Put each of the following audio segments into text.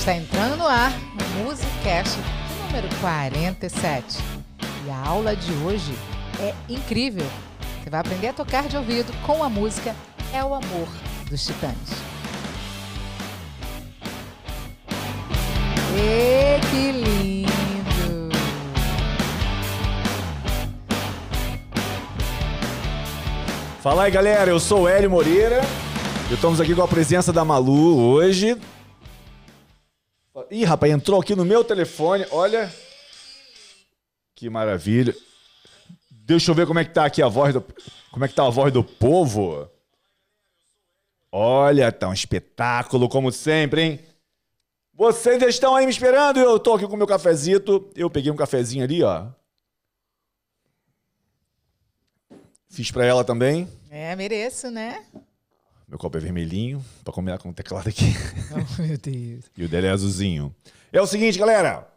Está entrando no ar o Musicast número 47. E a aula de hoje é incrível. Você vai aprender a tocar de ouvido com a música É o Amor dos Titãs. E que lindo! Fala aí, galera. Eu sou o Hélio Moreira. E estamos aqui com a presença da Malu hoje. Ih, rapaz, entrou aqui no meu telefone. Olha. Que maravilha. Deixa eu ver como é que tá aqui a voz do. Como é que tá a voz do povo? Olha, tá um espetáculo, como sempre, hein? Vocês estão aí me esperando? Eu tô aqui com o meu cafezito. Eu peguei um cafezinho ali, ó. Fiz pra ela também. É, mereço, né? Meu copo é vermelhinho, pra combinar com o teclado aqui. Oh, meu Deus. E o dele é azulzinho. É o seguinte, galera.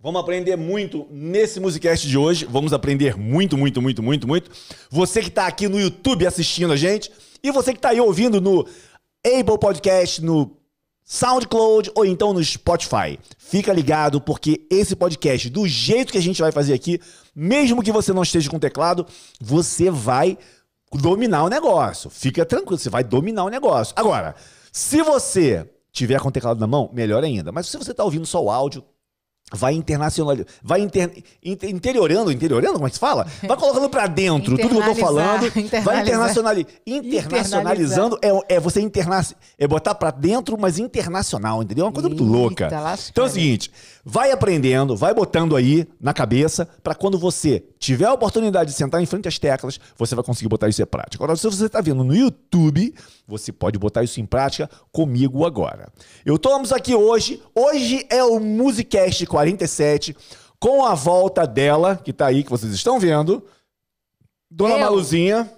Vamos aprender muito nesse Musicast de hoje. Vamos aprender muito, muito, muito, muito, muito. Você que tá aqui no YouTube assistindo a gente e você que tá aí ouvindo no Apple Podcast, no SoundCloud ou então no Spotify. Fica ligado porque esse podcast, do jeito que a gente vai fazer aqui, mesmo que você não esteja com teclado, você vai dominar o negócio. Fica tranquilo, você vai dominar o negócio. Agora, se você tiver com o teclado na mão, melhor ainda. Mas se você está ouvindo só o áudio, vai internacionalizando, vai inter, inter, interiorando, interiorando, como é que se fala? Vai colocando para dentro tudo que eu tô falando, vai internacionali, internacionalizando é, é você interna, é botar para dentro, mas internacional, entendeu? É uma coisa muito louca. Então é o seguinte, vai aprendendo, vai botando aí na cabeça para quando você tiver a oportunidade de sentar em frente às teclas, você vai conseguir botar isso em prática. Agora, se você está vendo no YouTube, você pode botar isso em prática comigo agora. Eu estamos aqui hoje, hoje é o Musicast 47, com a volta dela, que está aí, que vocês estão vendo, Dona Eu. Maluzinha.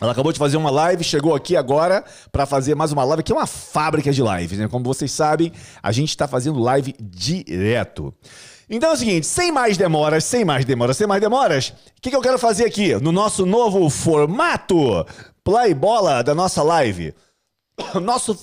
Ela acabou de fazer uma live, chegou aqui agora para fazer mais uma live, que é uma fábrica de lives, né? Como vocês sabem, a gente está fazendo live direto. Então é o seguinte, sem mais demoras, sem mais demoras, sem mais demoras, o que, que eu quero fazer aqui no nosso novo formato Playbola da nossa live? Nosso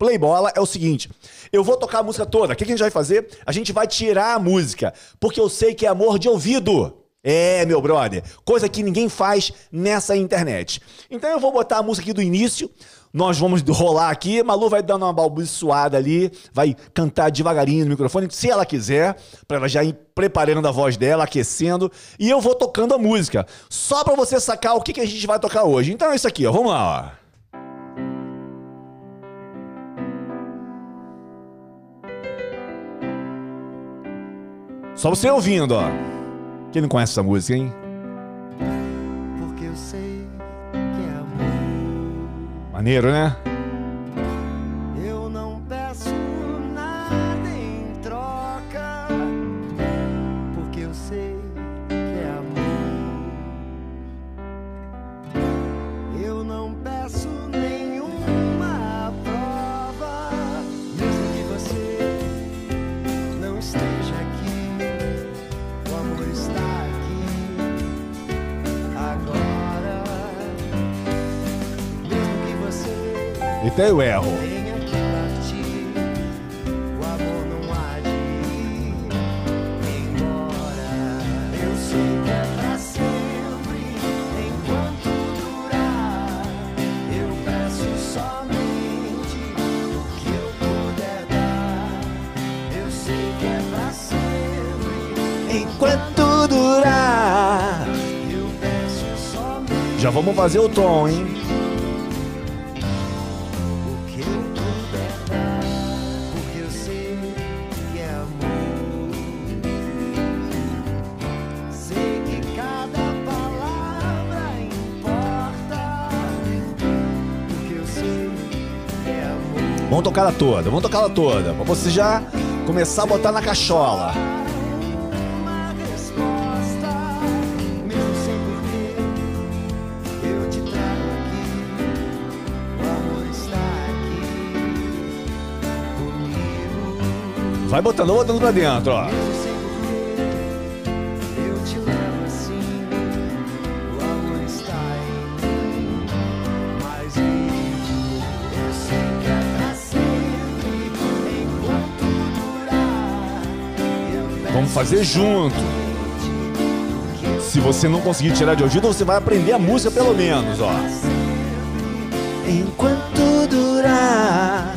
Playbola é o seguinte, eu vou tocar a música toda, o que, que a gente vai fazer? A gente vai tirar a música, porque eu sei que é amor de ouvido. É, meu brother, coisa que ninguém faz nessa internet. Então eu vou botar a música aqui do início, nós vamos rolar aqui, Malu vai dando uma balbuciada ali, vai cantar devagarinho no microfone, se ela quiser, para ela já ir preparando a voz dela, aquecendo, e eu vou tocando a música, só para você sacar o que, que a gente vai tocar hoje. Então é isso aqui, ó, vamos lá, ó. Só você ouvindo, ó. Quem não conhece essa música, hein? Porque eu sei que é amor. Maneiro, né? Até eu erro. enquanto durar. Já vamos fazer o tom, hein? Vamos tocar ela toda, vamos tocar ela toda. Pra você já começar a botar na cachola. Vai botando, botando pra dentro, ó. Fazer junto. Se você não conseguir tirar de ouvido, você vai aprender a música pelo menos, ó. Enquanto durar,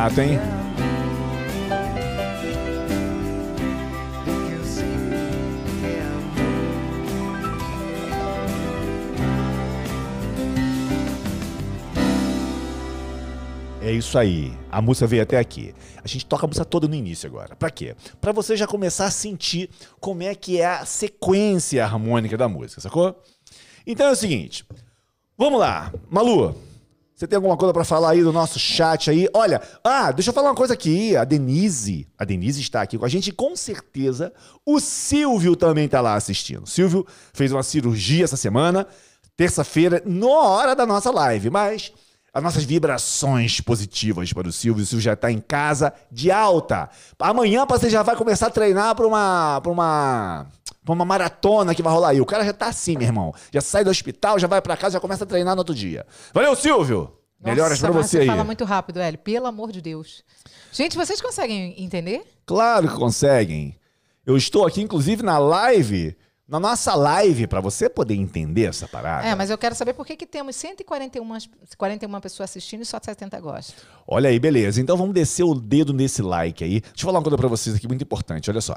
barato, hein? É isso aí. A música veio até aqui. A gente toca a música toda no início agora. Pra quê? Pra você já começar a sentir como é que é a sequência harmônica da música, sacou? Então é o seguinte. Vamos lá. Malu, você tem alguma coisa pra falar aí do nosso chat aí? Olha, ah, deixa eu falar uma coisa aqui. A Denise, a Denise está aqui com a gente com certeza o Silvio também tá lá assistindo. O Silvio fez uma cirurgia essa semana, terça-feira, na hora da nossa live, mas as nossas vibrações positivas para o Silvio. O Silvio já está em casa de alta. Amanhã você já vai começar a treinar para uma, pra uma, pra uma maratona que vai rolar aí. O cara já tá assim, meu irmão. Já sai do hospital, já vai para casa, já começa a treinar no outro dia. Valeu, Silvio! Melhoras para mas você aí. fala muito rápido, Hélio. Pelo amor de Deus. Gente, vocês conseguem entender? Claro que conseguem. Eu estou aqui, inclusive, na live, na nossa live, para você poder entender essa parada. É, mas eu quero saber por que, que temos 141 41 pessoas assistindo e só 70 gostam. Olha aí, beleza. Então vamos descer o dedo nesse like aí. Deixa eu falar uma coisa pra vocês aqui muito importante, olha só.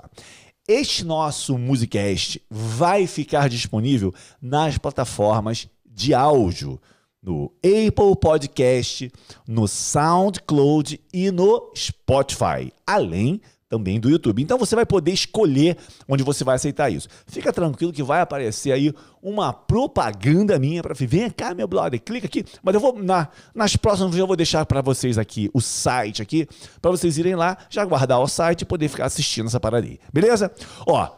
Este nosso Musicast vai ficar disponível nas plataformas de áudio, no Apple Podcast, no SoundCloud e no Spotify, além também do YouTube. Então você vai poder escolher onde você vai aceitar isso. Fica tranquilo que vai aparecer aí uma propaganda minha para vem cá meu brother, clica aqui, mas eu vou na, nas próximas eu vou deixar para vocês aqui o site aqui para vocês irem lá, já guardar o site e poder ficar assistindo essa parada aí. Beleza? Ó,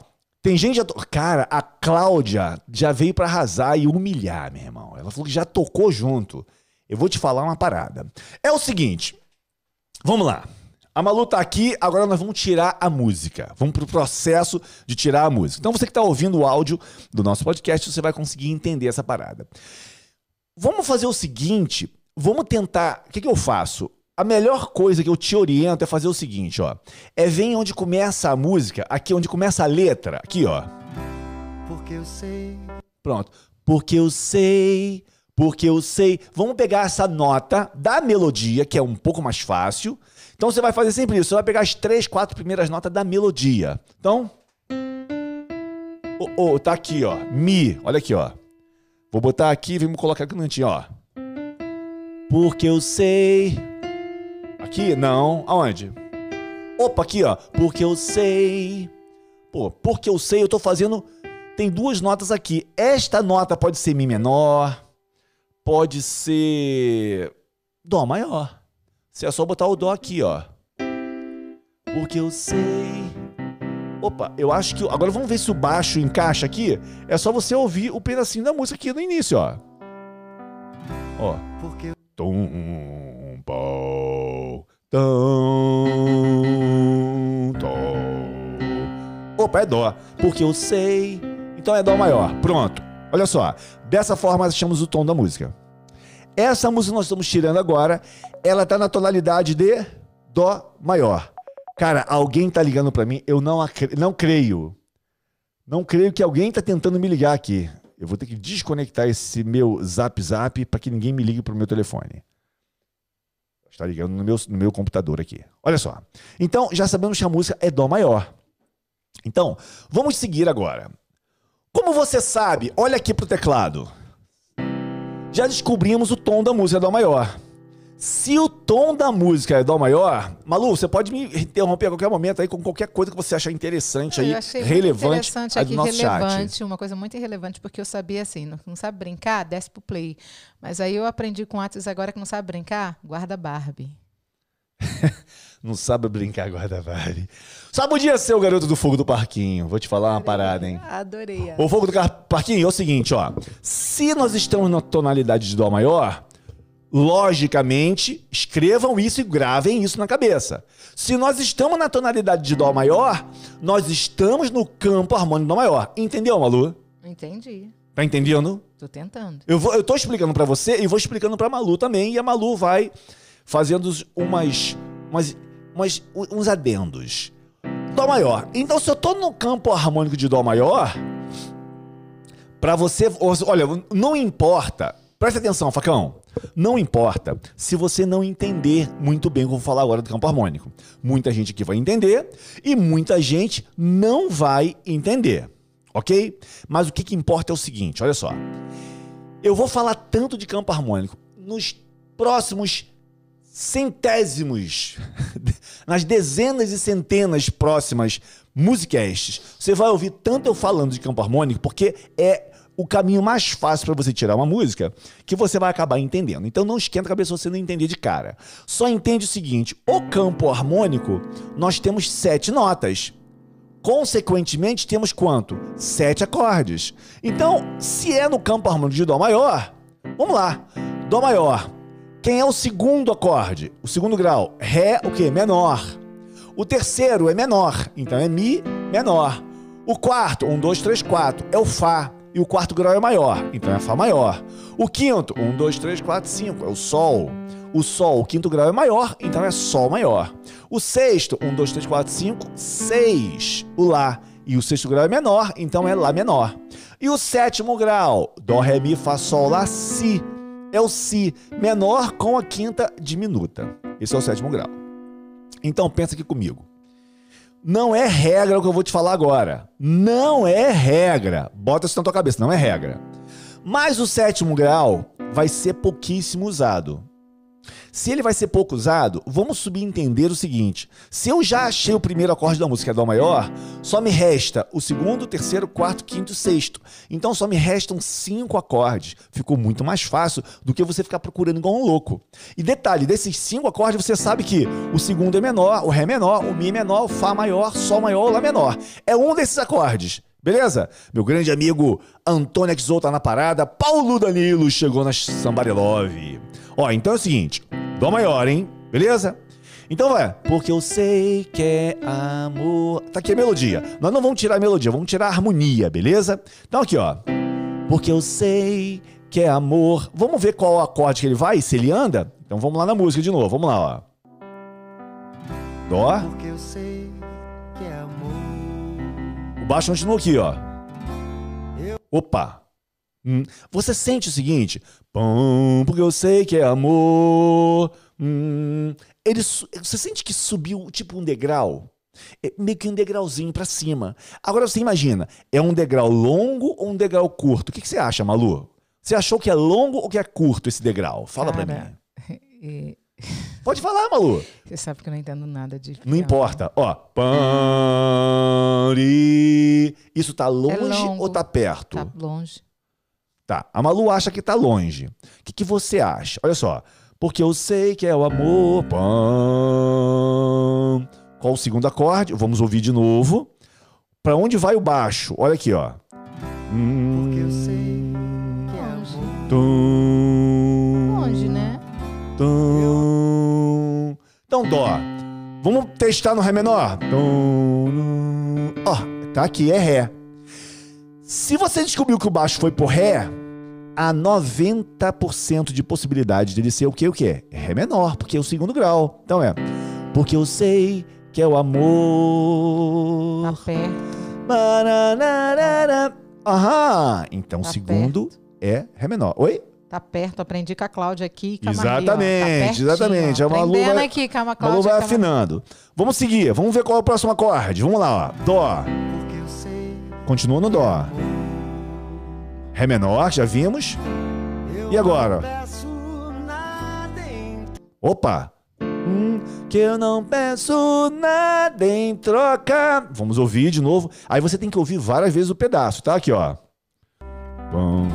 tem gente já. To... Cara, a Cláudia já veio pra arrasar e humilhar, meu irmão. Ela falou que já tocou junto. Eu vou te falar uma parada. É o seguinte. Vamos lá. A Malu tá aqui, agora nós vamos tirar a música. Vamos pro processo de tirar a música. Então você que tá ouvindo o áudio do nosso podcast, você vai conseguir entender essa parada. Vamos fazer o seguinte, vamos tentar. O que, que eu faço? A melhor coisa que eu te oriento é fazer o seguinte, ó. É ver onde começa a música, aqui onde começa a letra, aqui, ó. Porque eu sei. Pronto. Porque eu sei, porque eu sei. Vamos pegar essa nota da melodia, que é um pouco mais fácil. Então você vai fazer sempre isso. Você vai pegar as três, quatro primeiras notas da melodia. Então. Oh, oh, tá aqui, ó. Mi. Olha aqui, ó. Vou botar aqui vamos colocar aqui no cantinho, ó. Porque eu sei. Aqui? Não. Aonde? Opa, aqui, ó. Porque eu sei. Pô, porque eu sei, eu tô fazendo. Tem duas notas aqui. Esta nota pode ser Mi menor. Pode ser. Dó maior. Você é só botar o Dó aqui, ó. Porque eu sei. Opa, eu acho que. Agora vamos ver se o baixo encaixa aqui. É só você ouvir o pedacinho da música aqui no início, ó. Ó. Porque Tum, pau, tum, tom. Opa, é Dó. Porque eu sei. Então é Dó maior. Pronto. Olha só. Dessa forma achamos o tom da música. Essa música que nós estamos tirando agora, ela tá na tonalidade de Dó maior. Cara, alguém tá ligando pra mim, eu não, não creio. Não creio que alguém tá tentando me ligar aqui. Eu vou ter que desconectar esse meu zap zap para que ninguém me ligue pro meu telefone. Está ligando no meu, no meu computador aqui. Olha só. Então, já sabemos que a música é Dó maior. Então, vamos seguir agora. Como você sabe, olha aqui pro teclado. Já descobrimos o tom da música Dó maior. Se o tom da música é dó maior, Malu, você pode me interromper a qualquer momento aí com qualquer coisa que você achar interessante aí, eu achei relevante interessante aqui, do nosso relevante, chat. uma coisa muito irrelevante, porque eu sabia assim, não, não sabe brincar, desce pro play. Mas aí eu aprendi com Atos agora que não sabe brincar, guarda Barbie. Não sabe brincar guarda-vale. Só podia ser o garoto do fogo do parquinho. Vou te falar uma parada, hein? Adorei. O fogo do parquinho é o seguinte, ó. Se nós estamos na tonalidade de dó maior, logicamente, escrevam isso e gravem isso na cabeça. Se nós estamos na tonalidade de dó maior, nós estamos no campo harmônico dó maior. Entendeu, Malu? Entendi. Tá entendendo? Tô tentando. Eu, vou, eu tô explicando pra você e vou explicando pra Malu também. E a Malu vai fazendo umas, umas, umas- uns adendos. Dó maior. Então, se eu tô no campo harmônico de Dó maior, pra você. Olha, não importa. Presta atenção, Facão. Não importa se você não entender muito bem o que eu vou falar agora do campo harmônico. Muita gente aqui vai entender e muita gente não vai entender. Ok? Mas o que, que importa é o seguinte: olha só. Eu vou falar tanto de campo harmônico nos próximos centésimos, nas dezenas e centenas próximas musicasts. Você vai ouvir tanto eu falando de campo harmônico, porque é o caminho mais fácil para você tirar uma música que você vai acabar entendendo. Então não esquenta a cabeça você não entender de cara. Só entende o seguinte: o campo harmônico, nós temos sete notas. Consequentemente, temos quanto? Sete acordes. Então, se é no campo harmônico de Dó maior, vamos lá. Dó maior. Quem é o segundo acorde? O segundo grau. Ré, o quê? Menor. O terceiro é menor, então é Mi menor. O quarto, um, dois, três, quatro, é o Fá. E o quarto grau é maior, então é Fá maior. O quinto, um, dois, três, quatro, cinco, é o Sol. O Sol, o quinto grau é maior, então é Sol maior. O sexto, um, dois, três, quatro, cinco, seis, o Lá. E o sexto grau é menor, então é Lá menor. E o sétimo grau, Dó, Ré, Mi, Fá, Sol, Lá, Si. É o Si menor com a quinta diminuta. Esse é o sétimo grau. Então pensa aqui comigo. Não é regra o que eu vou te falar agora. Não é regra. Bota isso na tua cabeça, não é regra. Mas o sétimo grau vai ser pouquíssimo usado. Se ele vai ser pouco usado, vamos subentender o seguinte: se eu já achei o primeiro acorde da música, que é Dó maior, só me resta o segundo, terceiro, quarto, quinto e sexto. Então só me restam cinco acordes. Ficou muito mais fácil do que você ficar procurando igual um louco. E detalhe: desses cinco acordes, você sabe que o segundo é menor, o Ré menor, o Mi menor, o Fá maior, Sol maior, o Lá menor. É um desses acordes. Beleza? Meu grande amigo Antônio Exou tá na parada, Paulo Danilo chegou na Somebody Love. Ó, então é o seguinte, Dó maior, hein? Beleza? Então vai, porque eu sei que é amor. Tá aqui a melodia. Nós não vamos tirar a melodia, vamos tirar a harmonia, beleza? Então aqui, ó. Porque eu sei que é amor. Vamos ver qual acorde que ele vai, se ele anda? Então vamos lá na música de novo, vamos lá, ó. Dó. Porque eu sei que é amor. O baixo continua aqui, ó. Opa. Hum. Você sente o seguinte? Pum, porque eu sei que é amor. Hum. Ele, você sente que subiu tipo um degrau? É meio que um degrauzinho pra cima. Agora você imagina, é um degrau longo ou um degrau curto? O que, que você acha, Malu? Você achou que é longo ou que é curto esse degrau? Fala pra Cara, mim. e- Pode falar, Malu. você sabe que eu não entendo nada de. Não importa. Ó. Pari. Isso tá longe longo. ou tá perto? Tá longe. Tá. A Malu acha que tá longe. O que, que você acha? Olha só. Porque eu sei que é o amor. Pam. Qual o segundo acorde? Vamos ouvir de novo. Pra onde vai o baixo? Olha aqui, ó. Porque eu sei que é Longe. amor. Longe, né? tum. Então, Dó. Vamos testar no Ré menor? Ó, tá aqui, é Ré. Se você descobriu que o baixo foi por Ré, há 90% de possibilidade dele ser o que? O que? É Ré menor, porque é o segundo grau. Então é. Porque eu sei que é o amor. Tá perto. Bananarara. Aham. Então o Tá segundo é Ré menor. Oi? Tá perto. Aprendi com a Cláudia aqui. Com a Maria, ó. Exatamente, Tá pertinho, exatamente. A Malu Aprendendo vai- aqui com a Cláudia. vai com a- afinando. Vamos seguir. Vamos ver qual é o próximo acorde. Vamos lá, ó. Dó. Porque eu sei. Continua no Dó. Ré menor, já vimos. E agora? Opa! Hum, que eu não peço nada em troca. Vamos ouvir de novo. Aí você tem que ouvir várias vezes o pedaço, tá? Aqui, ó. Pum,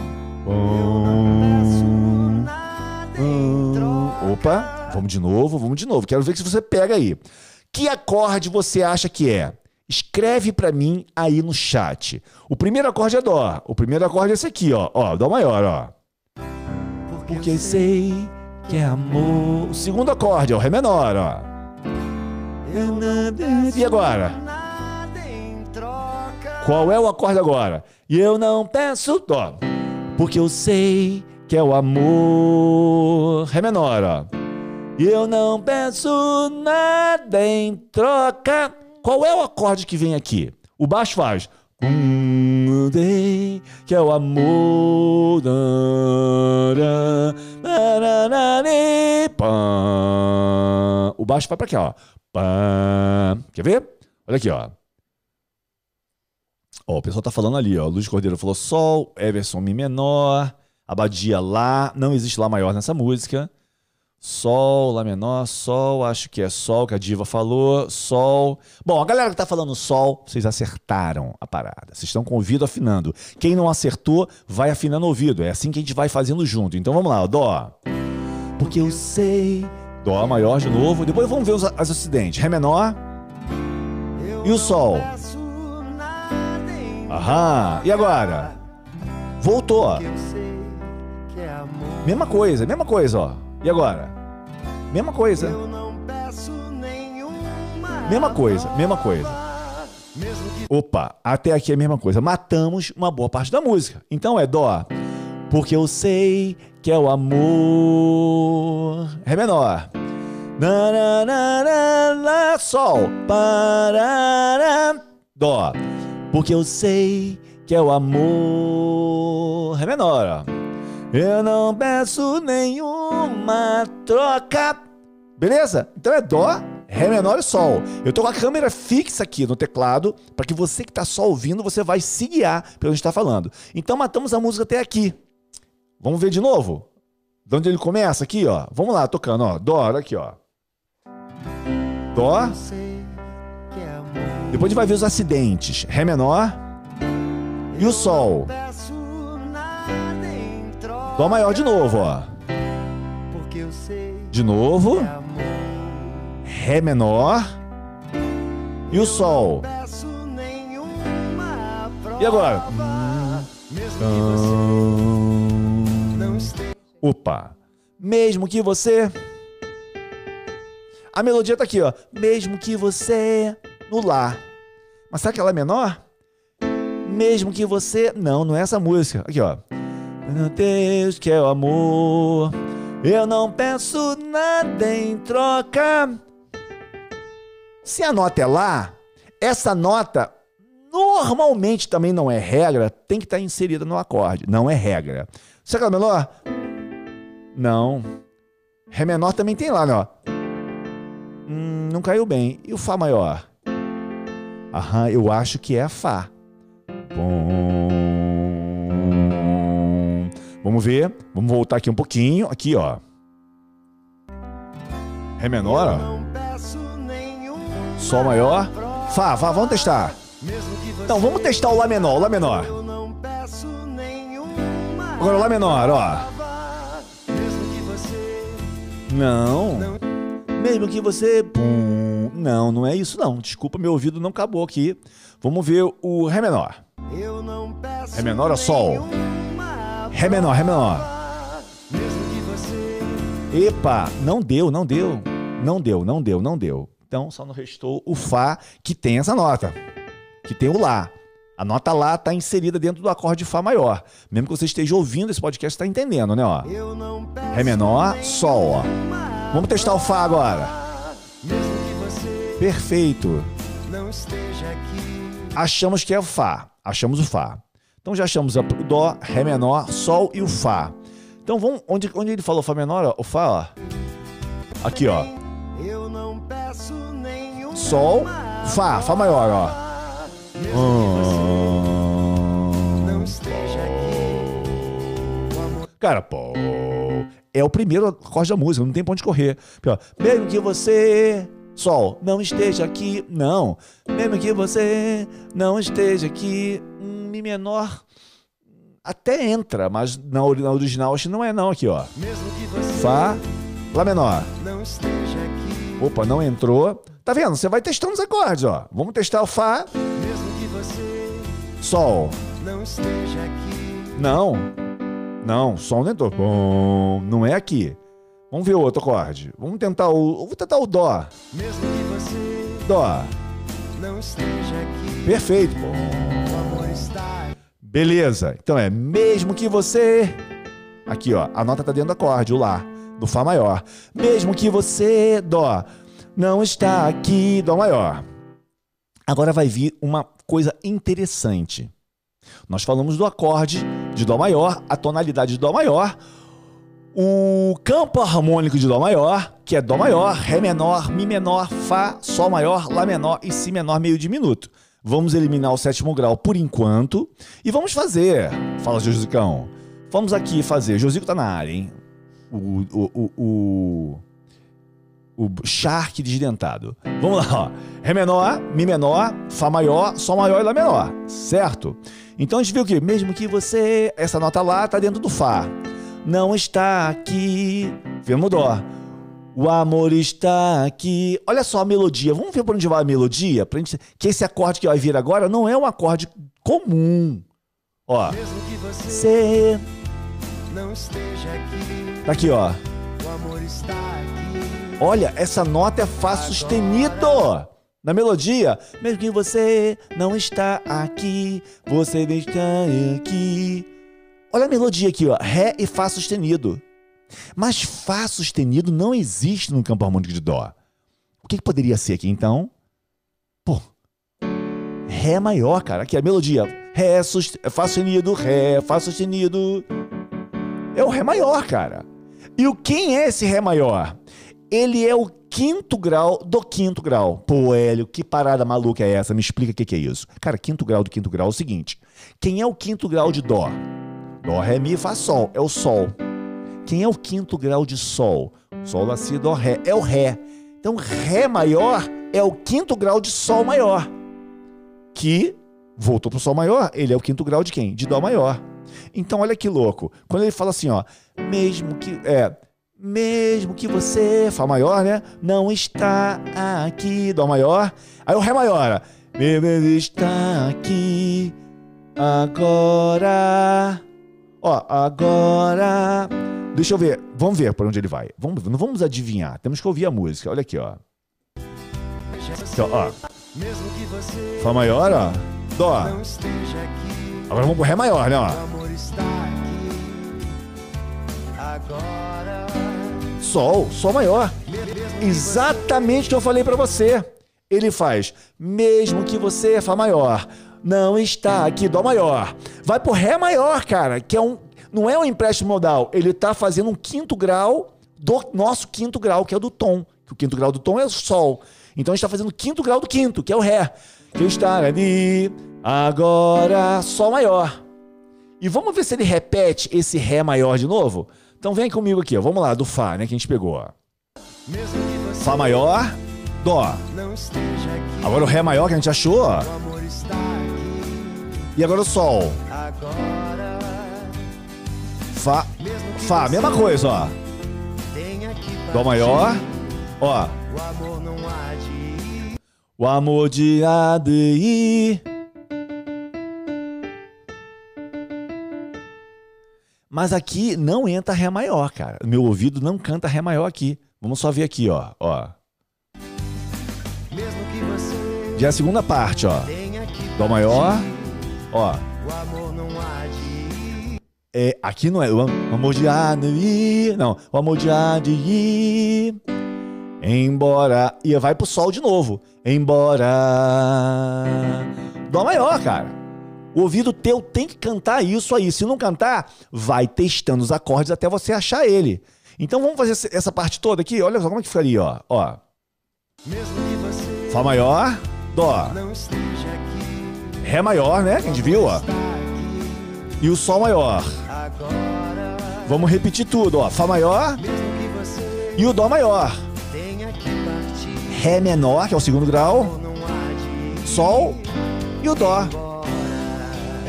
pum, pum. Opa, vamos de novo, vamos de novo. Quero ver se você pega aí. Que acorde você acha que é? Escreve pra mim aí no chat. O primeiro acorde é Dó. O primeiro acorde é esse aqui, ó. Ó, Dó maior, ó. Porque eu sei que é amor. O segundo acorde é o Ré menor, ó. E agora? Qual é o acorde agora? E eu não peço dó, porque eu sei que é o amor. Ré menor, ó. E eu não peço nada em troca. Qual é o acorde que vem aqui? O baixo faz. Que é o amor. O baixo vai pra cá, ó. Quer ver? Olha aqui, ó. Ó, o pessoal tá falando ali, ó. Luiz Cordeiro falou Sol, Everson Mi menor, Abadia Lá, não existe Lá maior nessa música. Sol, Lá menor, Sol, acho que é Sol, que a Diva falou, Sol. Bom, a galera que tá falando Sol, vocês acertaram a parada. Vocês estão com o ouvido afinando. Quem não acertou, vai afinando o ouvido. É assim que a gente vai fazendo junto. Então vamos lá, ó, Dó. Porque eu sei. Dó maior de novo. Depois vamos ver os, os acidentes. Ré menor. E o Sol. Aham. E agora? Voltou, é. Mesma coisa, mesma coisa, ó. E agora? Mesma coisa. Mesma coisa, mesma coisa. Opa, até aqui é a mesma coisa. Matamos uma boa parte da música. Então é Dó. Porque eu sei que é o amor. Ré menor. Na, na, na, na, lá, sol. Parará. Dó. Porque eu sei que é o amor. Ré menor, ó. Eu não peço nenhuma troca. Beleza? Então é Dó, Ré menor e Sol. Eu tô com a câmera fixa aqui no teclado para que você que tá só ouvindo, você vai se guiar pelo que a gente tá falando. Então matamos a música até aqui. Vamos ver de novo? De onde ele começa aqui, ó. Vamos lá, tocando, ó. Dó, olha aqui, ó. Dó. é. Depois a gente vai ver os acidentes. Ré menor e o Sol. Dó maior de novo, ó. De novo. é. Ré menor e o Sol. E agora? Esteja. Opa. Mesmo que você. A melodia tá aqui, ó. Mesmo que você no lá. Mas será que ela é menor? Mesmo que você. Não, não é essa música. Aqui, ó. Meu Deus, que é o amor. Eu não peço nada em troca. Se a nota é lá, essa nota normalmente também não é regra, tem que estar inserida no acorde. Não é regra. Será que é menor? Não. Ré menor também tem lá, né? ó. Hum, não caiu bem. E o Fá maior? Aham, eu acho que é Fá. Bom. Vamos ver. Vamos voltar aqui um pouquinho. Aqui, ó. Ré menor, ó. Sol maior. Fá, Fá, vamos testar. Então, vamos testar o Lá menor, o Lá menor. Agora o Lá menor, ó. Não. Mesmo que você. Não, não é isso não. Desculpa, meu ouvido não acabou aqui. Vamos ver o Ré menor. Ré menor ou Sol? Ré menor, Ré menor. Epa, não deu, não deu. Não deu, não deu, não deu. Então só não restou o Fá, que tem essa nota. Que tem o Lá. A nota Lá está inserida dentro do acorde Fá maior. Mesmo que você esteja ouvindo esse podcast, está entendendo, né? Ó. Ré menor, Sol, ó. Vamos testar o Fá agora. Perfeito. achamos que é o Fá. Achamos o Fá. Então já achamos o Dó, Ré menor, Sol e o Fá. Então vamos. Onde, onde ele falou Fá menor? Ó, o Fá, ó. Aqui, ó. Sol, Fá, Fá maior, ó. Cara, pô. é o primeiro acorde da música, não tem pra onde correr. Ó. Mesmo que você, Sol, não esteja aqui, não. Mesmo que você não esteja aqui, um Mi menor até entra, mas na, na original acho que não é não aqui, ó. Fá, Lá menor. não. Opa, não entrou. Tá vendo? Você vai testando os acordes, ó. Vamos testar o Fá, Sol. não. Não. Não, Sol não entrou. Bom, não é aqui. Vamos ver o outro acorde. Vamos tentar o. Vou tentar o Dó. Dó. Perfeito. Bom. Beleza. Então é mesmo que você. Aqui, ó. A nota tá dentro do acorde, o Lá, do Fá maior. Mesmo que você, Dó, não está aqui, Dó maior. Agora vai vir uma coisa interessante. Nós falamos do acorde de Dó maior, a tonalidade de Dó maior, o campo harmônico de Dó maior, que é Dó maior, Ré menor, Mi menor, Fá, Sol maior, Lá menor e Si menor meio diminuto. Vamos eliminar o sétimo grau por enquanto e vamos fazer. Fala, Josicão. Vamos aqui fazer. Josico tá na área, hein? O, o, o, o, o Shark desdentado. Vamos lá, ó. Ré menor, Mi menor, Fá maior, Sol maior e Lá menor. Certo? Então a gente viu que, mesmo que você. Essa nota lá tá dentro do Fá. Não está aqui. Vemos Dó. O amor está aqui. Olha só a melodia. Vamos ver por onde vai a melodia? Pra gente... Que esse acorde que vai vir agora não é um acorde comum. Ó. Mesmo que você C. não esteja aqui. Tá aqui, ó. O amor está aqui. Olha, essa nota é Fá sustenido. Na melodia, mesmo que você não está aqui, você está aqui. Olha a melodia aqui, ó. Ré e Fá sustenido. Mas Fá sustenido não existe no campo harmônico de Dó. O que, que poderia ser aqui então? Pô, Ré maior, cara. Aqui a melodia. Ré, sust... Fá sustenido, Ré, Fá sustenido. É o Ré maior, cara. E o quem é esse Ré maior? Ele é o quinto grau do quinto grau. Pô, Hélio, que parada maluca é essa? Me explica o que, que é isso. Cara, quinto grau do quinto grau é o seguinte: quem é o quinto grau de Dó? Dó, Ré, Mi, Fá, Sol. É o Sol. Quem é o quinto grau de Sol? Sol, Si, Dó, Ré. É o Ré. Então, Ré maior é o quinto grau de Sol maior. Que voltou pro Sol maior, ele é o quinto grau de quem? De Dó maior. Então, olha que louco. Quando ele fala assim, ó, mesmo que. É. Mesmo que você, Fá maior, né? Não está aqui, Dó maior. Aí o Ré maior. Mesmo ele está aqui agora. Ó, agora. Deixa eu ver. Vamos ver por onde ele vai. Vamos, não vamos adivinhar. Temos que ouvir a música. Olha aqui, ó. Então, ó. Fá maior, ó. Dó. Agora vamos pro Ré maior, né, ó. Sol, Sol maior. Exatamente o que eu falei pra você. Ele faz, mesmo que você, Fá maior, não está aqui, Dó maior. Vai pro Ré maior, cara, que é um. Não é um empréstimo modal, ele tá fazendo um quinto grau do nosso quinto grau, que é o do tom. Que o quinto grau do tom é o Sol. Então a gente tá fazendo o quinto grau do quinto, que é o Ré. Que está ali, agora, Sol maior. E vamos ver se ele repete esse Ré maior de novo? Então vem comigo aqui, ó. Vamos lá, do Fá, né, que a gente pegou, ó. Fá maior, Dó. Agora o Ré maior que a gente achou, está. E agora o Sol. Agora. Fá. Fá, mesma coisa, ó. Dó maior. Ó. O amor não há de. O amor de ADI. Mas aqui não entra Ré maior, cara. Meu ouvido não canta Ré maior aqui. Vamos só ver aqui, ó. ó. Já é a segunda parte, ó. Dó maior. Ó. É, aqui não é o am- amor de ADI. Não. O amor de ADI. Embora. E vai pro sol de novo. Embora. Dó maior, cara. O ouvido teu tem que cantar isso aí. Se não cantar, vai testando os acordes até você achar ele. Então vamos fazer essa- parte toda aqui. Olha só como é que ficaria, ó. ó. Fá maior, Dó. Ré maior, né? Que a gente viu, ó. E o Sol maior. Vamos repetir tudo, ó. Fá maior e o Dó maior. Ré menor, que é o segundo grau. Sol e o Dó.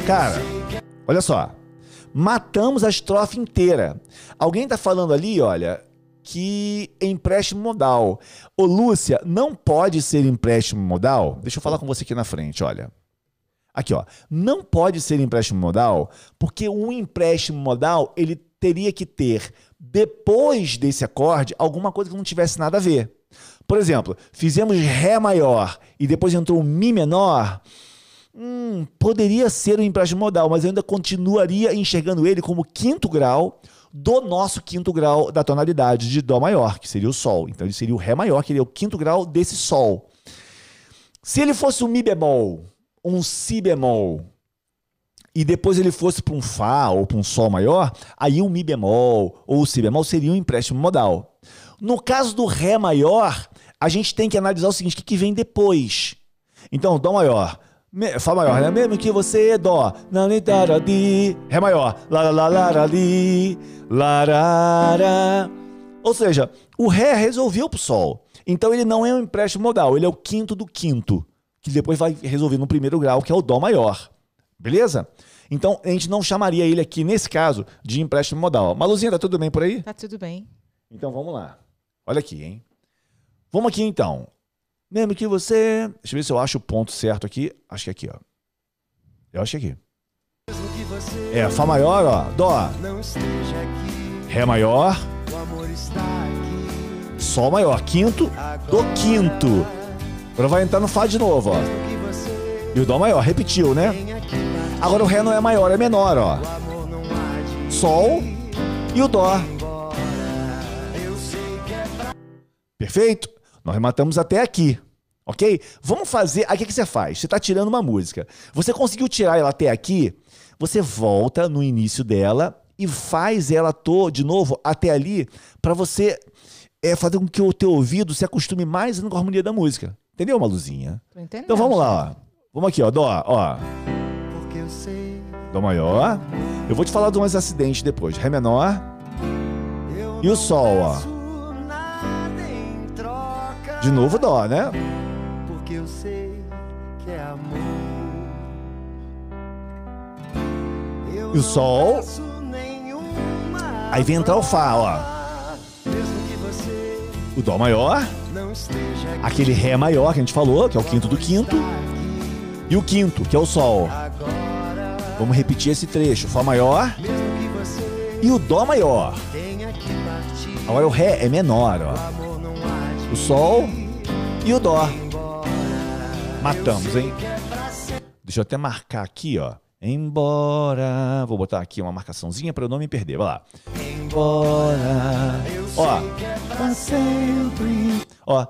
Cara, olha só. Matamos a estrofe inteira. Alguém tá falando ali, olha, que é empréstimo modal. Ô, Lúcia, não pode ser empréstimo modal? Deixa eu falar com você aqui na frente, olha. Aqui, ó. Não pode ser empréstimo modal, porque um empréstimo modal, ele teria que ter, depois desse acorde, alguma coisa que não tivesse nada a ver. Por exemplo, fizemos Ré maior e depois entrou Mi menor. Hum, poderia ser um empréstimo modal, mas eu ainda continuaria enxergando ele como quinto grau do nosso quinto grau da tonalidade de Dó maior, que seria o Sol. Então ele seria o Ré maior, que ele é o quinto grau desse Sol. Se ele fosse um Mi bemol, um Si bemol, e depois ele fosse para um Fá ou para um Sol maior, aí o Mi bemol ou o Si bemol seria um empréstimo modal. No caso do Ré maior, a gente tem que analisar o seguinte: o que, vem depois? Então, Dó maior. Fá maior, né? Mesmo que você Dó, tará, di, Ré maior, lá, lá, lá, lá, lá, li, lá, lá, lá. Ou seja, o Ré resolveu pro Sol. Então ele não é um empréstimo modal, ele é o quinto do quinto, que depois vai resolver no primeiro grau, que é o Dó maior. Beleza? Então a gente não chamaria ele aqui, nesse caso, de empréstimo modal. Maluzinha, tá tudo bem por aí? Tá tudo bem. Então vamos lá. Olha aqui, hein? Vamos aqui então. Mesmo que você. Deixa eu ver se eu acho o ponto certo aqui. Acho que é aqui, ó. Eu acho que é aqui. Mesmo que você É, Fá maior, ó. Dó. não esteja aqui, Ré maior. o amor está aqui. Sol maior. Quinto do quinto. Agora vai entrar no Fá de novo, ó. E o Dó maior. Repetiu, né? Agora o Ré não é maior, é menor, ó. Sol e o Dó. Perfeito? Nós rematamos até aqui. Ok? Vamos fazer. O que, você faz? Você está tirando uma música. Você conseguiu tirar ela até aqui? Você volta no início dela e faz ela to, de novo até ali para você é, fazer com que o teu ouvido se acostume mais com a harmonia da música. Entendeu, Maluzinha? Tô entendendo. Então vamos lá, ó. Vamos aqui, ó. Dó, ó. porque eu sei. Dó maior. Eu vou te falar de uns acidentes depois. Ré menor. E o Sol, ó. peço nada em troca, De novo, Dó, né? Porque eu sei que é amor. Eu E o Sol? Aí vem entrar o Fá, ó. Mesmo que você O Dó maior. Aquele Ré maior que a gente falou, que é o quinto do quinto. E o quinto, que é o Sol. Vamos repetir esse trecho. Fá maior e o Dó maior. Agora o Ré é menor, ó. O Sol e o Dó. Matamos, hein? Deixa eu até marcar aqui, ó. Embora. Vou botar aqui uma marcaçãozinha para eu não me perder. Vai lá. Embora. Ó. Pra sempre. Ó.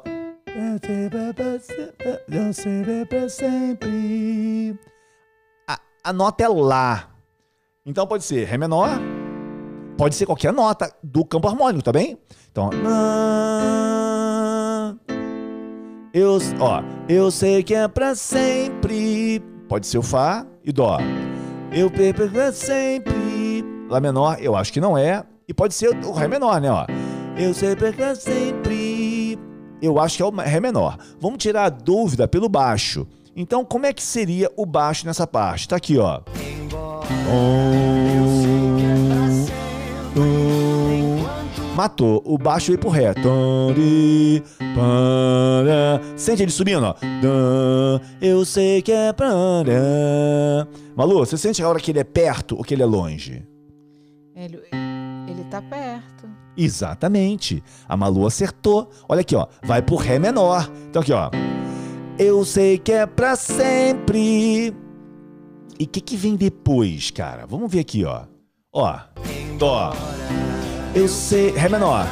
Eu serei pra sempre. A, a nota é Lá. Então pode ser Ré menor. Pode ser qualquer nota do campo harmônico, tá bem? Então. Eu, ó, eu sei que é pra sempre. Pode ser o Fá e Dó. Eu perco pra sempre. Lá menor, eu acho que não é. E pode ser o Ré menor, né? Ó. Eu sei pra sempre. Eu acho que é o Ré menor. Vamos tirar a dúvida pelo baixo. Então, como é que seria o baixo nessa parte? Tá aqui, ó. Matou. O baixo veio pro ré. Sente ele subindo, ó. Eu sei que é para. Malu, você sente a hora que ele é perto ou que ele é longe? Ele, ele tá perto. Exatamente. A Malu acertou. Olha aqui, ó. Vai pro Ré menor. Então aqui, ó. Eu sei que é pra sempre. E o que, que vem depois, cara? Vamos ver aqui, ó. Ó. Dó. Eu sei. Ré menor.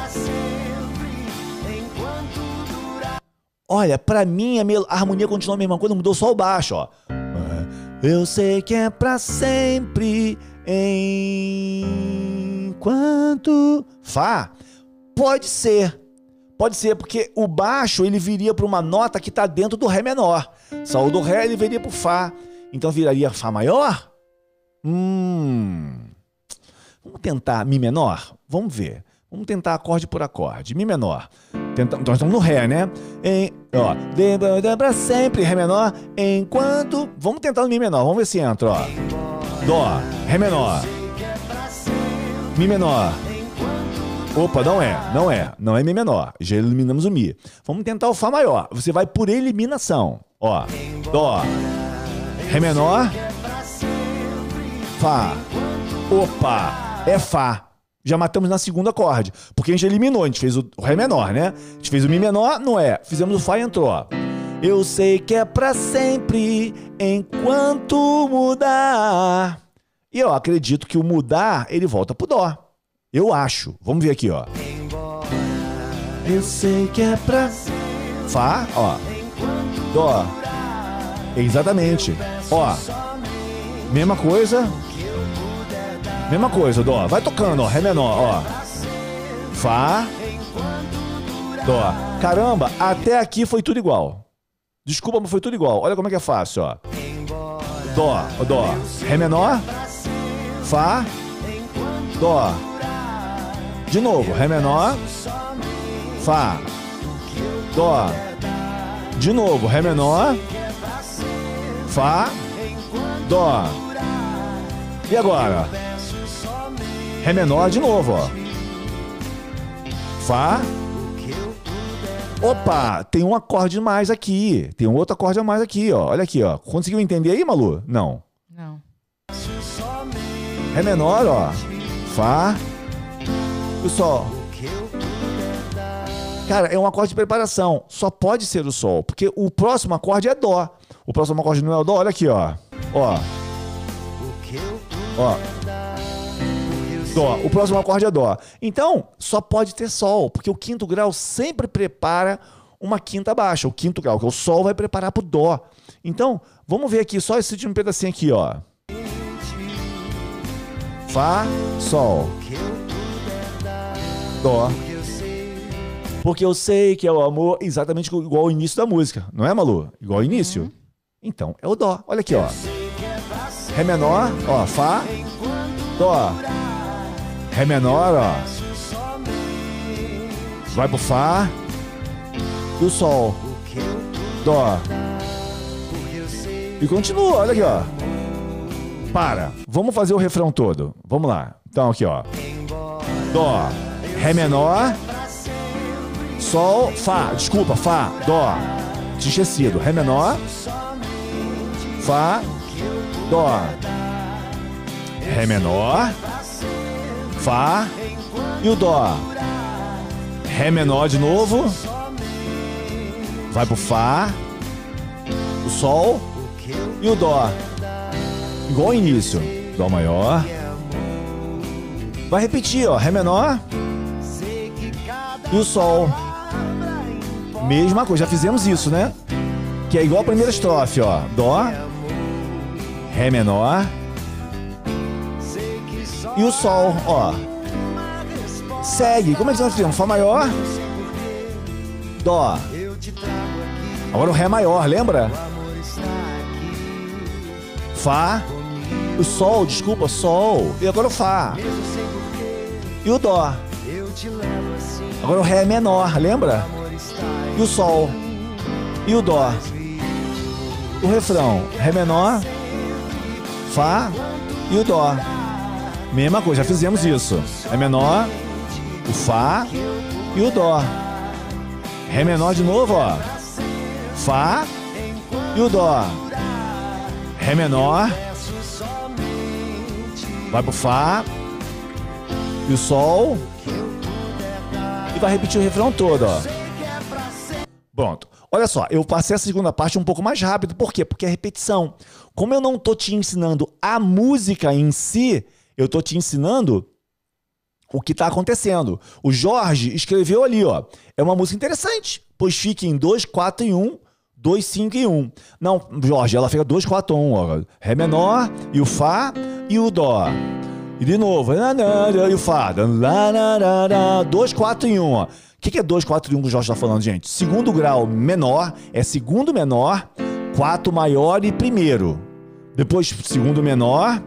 Olha, pra mim a, a harmonia continua a mesma coisa, mudou só o baixo, ó. Eu sei que é pra sempre enquanto Fá. Pode ser. Pode ser porque o baixo ele viria para uma nota que tá dentro do ré menor. Saiu do ré ele viria pro fá. Então viraria fá maior? Hum. Vamos tentar Mi menor? Vamos ver. Vamos tentar acorde por acorde. Mi menor. Tenta, nós estamos no Ré, né? Em, ó, pra sempre, Ré menor, enquanto. Vamos tentar no Mi menor, vamos ver se entra, ó. Dó, Ré menor. Mi menor. Opa, não é, não é, não é Mi menor. Já eliminamos o Mi. Vamos tentar o Fá maior. Você vai por eliminação. Ó, Dó, Ré menor, Fá. Opa, é Fá. Já matamos na segunda acorde. Porque a gente eliminou, a gente fez o Ré menor, né? A gente fez o Mi menor, não é. Fizemos o Fá e entrou. Eu sei que é pra sempre enquanto mudar. E eu acredito que o mudar, ele volta pro Dó. Eu acho. Vamos ver aqui, ó. Eu sei que é pra. Fá, ó. Dó. Exatamente. Ó. Mesma coisa. Mesma coisa, Dó. Vai tocando, ó. Ré menor, ó. Fá. Dó. Caramba, até aqui foi tudo igual. Desculpa, mas foi tudo igual. Olha como é que é fácil, ó. Dó, Dó. Ré menor. Fá. Dó. De novo, Ré menor. Fá. Dó. De novo, Ré menor. Fá. Dó. E agora? Ré menor de novo, ó. Fá. Opa, tem um acorde mais aqui. Tem um outro acorde a mais aqui, ó. Olha aqui, ó. Conseguiu entender aí, Malu? Não. Não. Ré menor, ó. Fá. E o Sol. Cara, é um acorde de preparação. Só pode ser o Sol, porque o próximo acorde é Dó. O próximo acorde não é o Dó, olha aqui, ó. Ó. Ó. Dó. O próximo acorde é Dó. Então, só pode ter Sol, porque o quinto grau sempre prepara uma quinta baixa. O quinto grau, que é o Sol, vai preparar pro Dó. Então, vamos ver aqui só esse último pedacinho aqui, ó. Fá, Sol. Dó. Porque eu sei que é o amor exatamente igual ao início da música. Não é, Malu? Igual ao início? Então, é o Dó. Olha aqui, ó. Ré menor, ó. Fá. Dó. Ré menor, ó. Vai pro Fá. E o Sol. Dó. E continua, olha aqui, ó. Para. Vamos fazer o refrão todo. Vamos lá. Então, aqui, ó. Dó. Ré menor. Sol. Fá. Desculpa, Fá. Dó. Tinha esquecido. Ré menor. Fá. Dó. Ré menor. Fá. E o Dó. Ré menor de novo. Vai pro Fá. O Sol. E o Dó. Igual ao início. Dó maior. Vai repetir, ó. Ré menor. E o Sol. Mesma coisa. Já fizemos isso, né? Que é igual a primeira estrofe, ó. Dó. Ré menor. E o Sol, ó. Segue. Como é que nós fizemos? Fá maior. Dó. Agora o Ré maior, lembra? Fá. O Sol, desculpa, Sol. E agora o Fá. E o Dó. Agora o Ré é menor, lembra? E o Sol. E o Dó. O refrão. Ré menor. Fá. E o Dó. Mesma coisa, já fizemos isso. Ré menor. O Fá. E o Dó. Ré menor de novo, ó. Fá. E o Dó. Ré menor. Vai pro Fá. E o Sol. E vai repetir o refrão todo, ó. Pronto. Olha só, eu passei a segunda parte um pouco mais rápido. Por quê? Porque é repetição. Como eu não tô te ensinando a música em si, eu tô te ensinando o que tá acontecendo. O Jorge escreveu ali, ó. É uma música interessante, pois fica em 2, 4 e 1, 2, 5 e 1. Não, Jorge, ela fica 2, 4, 1, ó. Ré menor e o Fá e o Dó. E de novo, e o Fá. 2, 4 e 1, ó. O que, que é 2, 4 e 1 que o Jorge tá falando, gente? Segundo grau menor é segundo menor, quarto maior e primeiro. Depois segundo menor,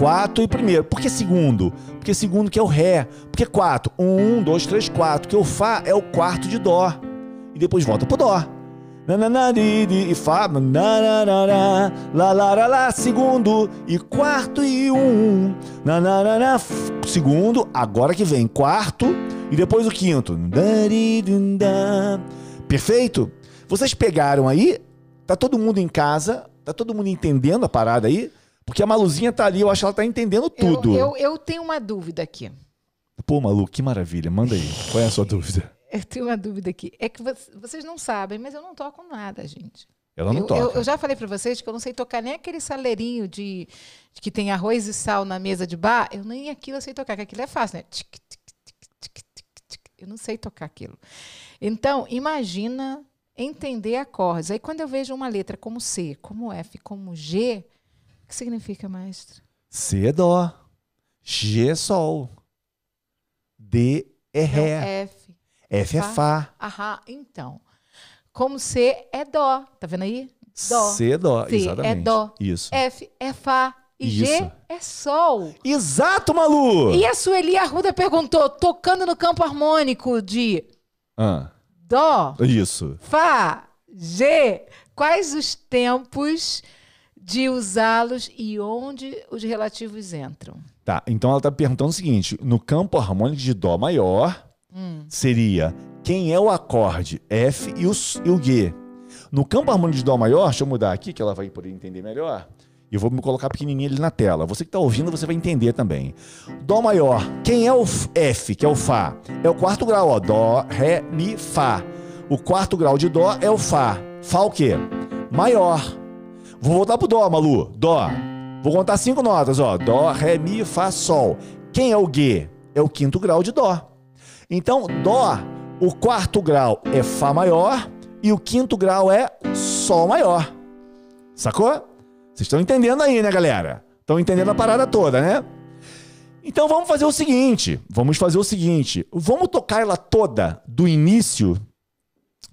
quarto e primeiro. Por que segundo? Porque segundo que é o Ré. Por que quatro? Um, dois, três, quatro. Que o Fá é o quarto de Dó. E depois volta pro Dó. E Fá, lá, lá, lá, lá, segundo e quarto e um. Segundo, agora que vem quarto e depois o quinto. Perfeito? Vocês pegaram aí? Tá todo mundo em casa? Tá todo mundo entendendo a parada aí? Porque a Maluzinha tá ali, eu acho que ela tá entendendo tudo. Eu, eu, eu tenho uma dúvida aqui. Pô, Malu, que maravilha. Manda aí. Qual é a sua dúvida? Eu tenho uma dúvida aqui. É que vo- vocês não sabem, mas eu não toco nada, gente. Ela não eu, toca. eu- eu já falei pra vocês que eu não sei tocar nem aquele saleirinho de, de que tem arroz e sal na mesa de bar. Eu nem aquilo eu sei tocar, que aquilo é fácil, né? Tic, tic, tic. Eu não sei tocar aquilo. Então, imagina entender acordes. Aí, quando eu vejo uma letra como C, como F, como G, que significa, mestre? C é Dó. G é Sol. D é Não, Ré. F. F é Fá. Fá. Aham, então. Como C é Dó. Tá vendo aí? Dó. C é Dó. C é Exatamente. Dó. Isso. F é Fá. E Isso. G é Sol. Exato, Malu! E a Sueli Arruda perguntou, tocando no campo harmônico de Ah, Dó, isso. Fá, G, quais os tempos de usá-los e onde os relativos entram? Tá, então ela tá perguntando o seguinte: no campo harmônico de Dó maior, Hum. seria quem é o acorde F e o, e o G. No campo harmônico de Dó maior, deixa eu mudar aqui que ela vai poder entender melhor. E eu vou me colocar pequenininho ali na tela. Você que está ouvindo, você vai entender também. Dó maior, quem é o f- F, que é o Fá? É o quarto grau, ó. Dó, Ré, Mi, Fá. O quarto grau de Dó é o Fá. Fá o quê? Maior. Vou voltar pro Dó, Malu. Dó. Vou contar cinco notas, ó. Dó, Ré, Mi, Fá, Sol. Quem é o G? É o quinto grau de Dó. Então, Dó, o quarto grau é Fá maior e o quinto grau é Sol maior. Sacou? Vocês estão entendendo aí, né, galera? Estão entendendo a parada toda, né? Então vamos fazer o seguinte, vamos fazer o seguinte, vamos tocar ela toda do início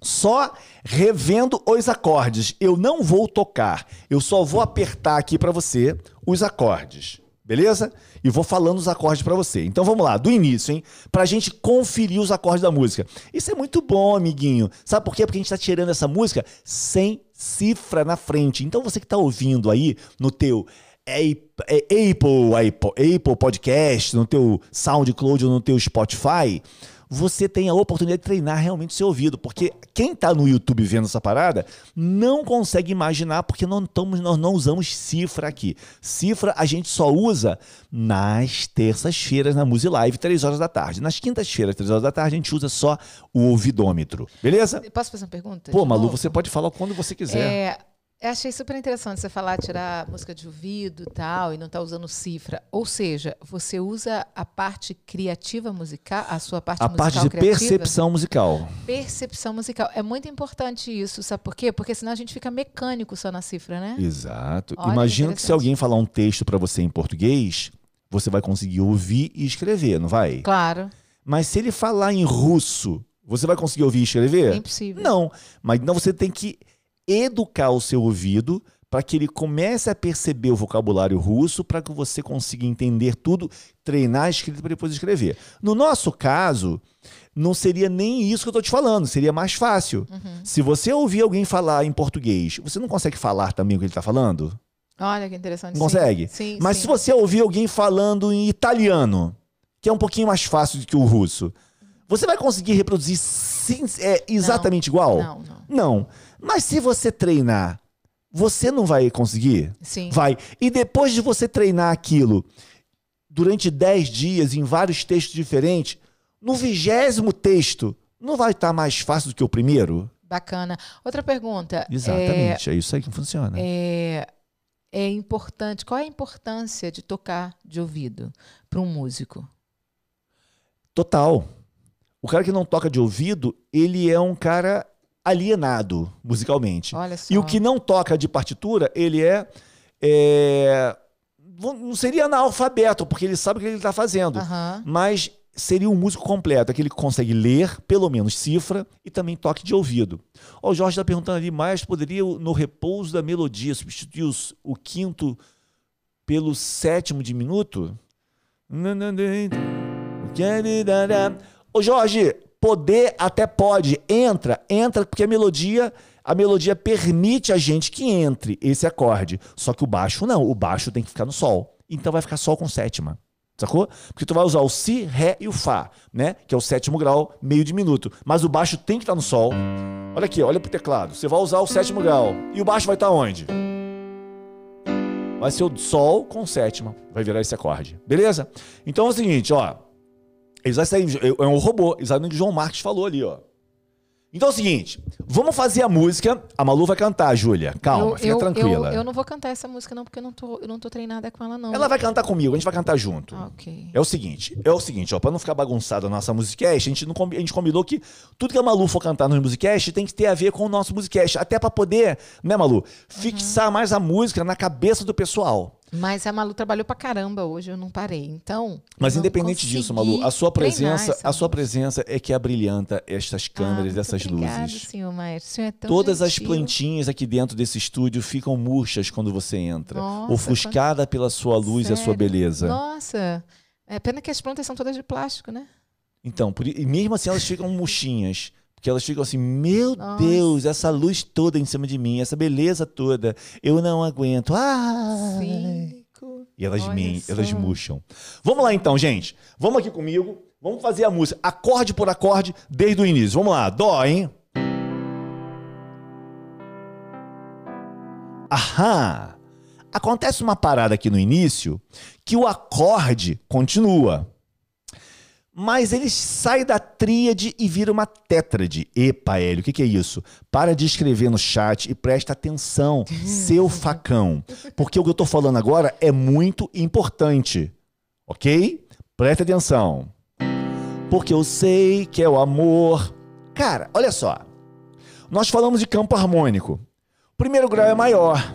só revendo os acordes. Eu não vou tocar, eu só vou apertar aqui para você os acordes, beleza? E vou falando os acordes para você. Então vamos lá, do início, hein? Pra gente conferir os acordes da música. Isso é muito bom, amiguinho. Sabe por quê? Porque a gente tá tirando essa música sem cifra na frente. Então você que tá ouvindo aí no teu Apple, Apple, Apple, Apple Podcast, no teu SoundCloud ou no teu Spotify, você tem a oportunidade de treinar realmente o seu ouvido, porque quem está no YouTube vendo essa parada não consegue imaginar, porque não nós não usamos cifra aqui. Cifra a gente só usa nas terças-feiras na Music Live, 3 horas da tarde. Nas quintas-feiras, 3 horas da tarde, a gente usa só o ouvidômetro. Beleza? Posso fazer uma pergunta? Pô, Malu, você pode falar quando você quiser. É, eu achei super interessante você falar tirar música de ouvido e tal, e não tá usando cifra. Ou seja, você usa a parte criativa musical, a sua parte a musical parte de criativa? percepção musical. Percepção musical. É muito importante isso, sabe por quê? Porque senão a gente fica mecânico só na cifra, né? Exato. Olha, Imagina que se alguém falar um texto para você em português, você vai conseguir ouvir e escrever, não vai? Claro, Mas se ele falar em russo, você vai conseguir ouvir e escrever? é impossível. Não. Mas então você tem que educar o seu ouvido para que ele comece a perceber o vocabulário russo, para que você consiga entender tudo, treinar a escrita para depois escrever. No nosso caso, não seria nem isso que eu estou te falando, seria mais fácil. Uhum. Se você ouvir alguém falar em português, você não consegue falar também o que ele está falando? Olha que interessante. Não consegue? Sim, Mas sim. se você ouvir alguém falando em italiano, que é um pouquinho mais fácil do que o russo, você vai conseguir reproduzir sim- é, exatamente igual? Não, não. Não. Mas se você treinar, você não vai conseguir? Sim. Vai. E depois de você treinar aquilo durante 10 dias em vários textos diferentes, no vigésimo texto, não vai estar mais fácil do que o primeiro? Bacana. Outra pergunta. Exatamente. É, isso aí que funciona. É, é importante. Qual é a importância de tocar de ouvido para um músico? Total. O cara que não toca de ouvido, ele é um cara alienado musicalmente. E o que não toca de partitura, ele é. é, não seria analfabeto, porque ele sabe o que ele está fazendo. Mas seria um músico completo, aquele que consegue ler, pelo menos cifra, e também toque de ouvido. O Jorge está perguntando ali, mas poderia, no repouso da melodia, substituir os- o quinto pelo sétimo diminuto. Ô Jorge, poder até pode. Entra, entra, porque a melodia, a melodia permite a gente que entre esse acorde. Só que o baixo não, o baixo tem que ficar no sol. Então vai ficar sol com sétima. Sacou? Porque tu vai usar o si, ré e o fá, né? Que é o sétimo grau, meio diminuto. Mas o baixo tem que estar no sol. Olha aqui, olha pro teclado. Você vai usar o sétimo grau. E o baixo vai estar onde? Vai ser o sol com sétima. Vai virar esse acorde. Beleza? Então é o seguinte, ó. Eles sair, é um robô, exatamente o João Marques falou ali, ó. Então é o seguinte, vamos fazer a música. A Malu vai cantar, Júlia. Calma, eu, fica eu, tranquila. Eu, eu não vou cantar essa música, não, porque eu não tô, eu não tô treinada com ela, não. Ela vai cantar comigo, a gente vai cantar junto. Ah, ok. É o seguinte, é o seguinte, ó, pra não ficar bagunçada a nossa musicast, a gente, não, a gente combinou que tudo que a Malu for cantar no musicast tem que ter a ver com o nosso musicast, até pra poder, né, Malu, fixar mais a música na cabeça do pessoal. Mas a Malu trabalhou pra caramba hoje, eu não parei. Então. Mas independente disso, Malu, a sua presença, a sua presença é que abrilhanta estas câmeras, Ah, essas obrigada, luzes. senhor Maestro. O senhor é tão Todas as gentil. plantinhas aqui dentro desse estúdio ficam murchas quando você entra, Nossa, ofuscada pela sua luz e a sua Sério? beleza. Nossa, é pena que as plantas são todas de plástico, né? Então, por e mesmo assim elas ficam murchinhas. Porque elas ficam assim, meu Nossa. Deus, essa luz toda em cima de mim, essa beleza toda, eu não aguento. Ah! E elas, só. elas murcham. Vamos lá então, gente. Vamos aqui comigo. Vamos fazer a música acorde por acorde desde o início. Vamos lá. Dó, hein? Aham. Acontece uma parada aqui no início que o acorde continua. Mas ele sai da tríade e vira uma tétrade. Epa, Hélio, o que, que é isso? Para de escrever no chat e presta atenção, seu facão. Porque o que eu tô falando agora é muito importante. Ok? Presta atenção. Porque eu sei que é o amor. Cara, olha só. Nós falamos de campo harmônico. O primeiro grau é maior.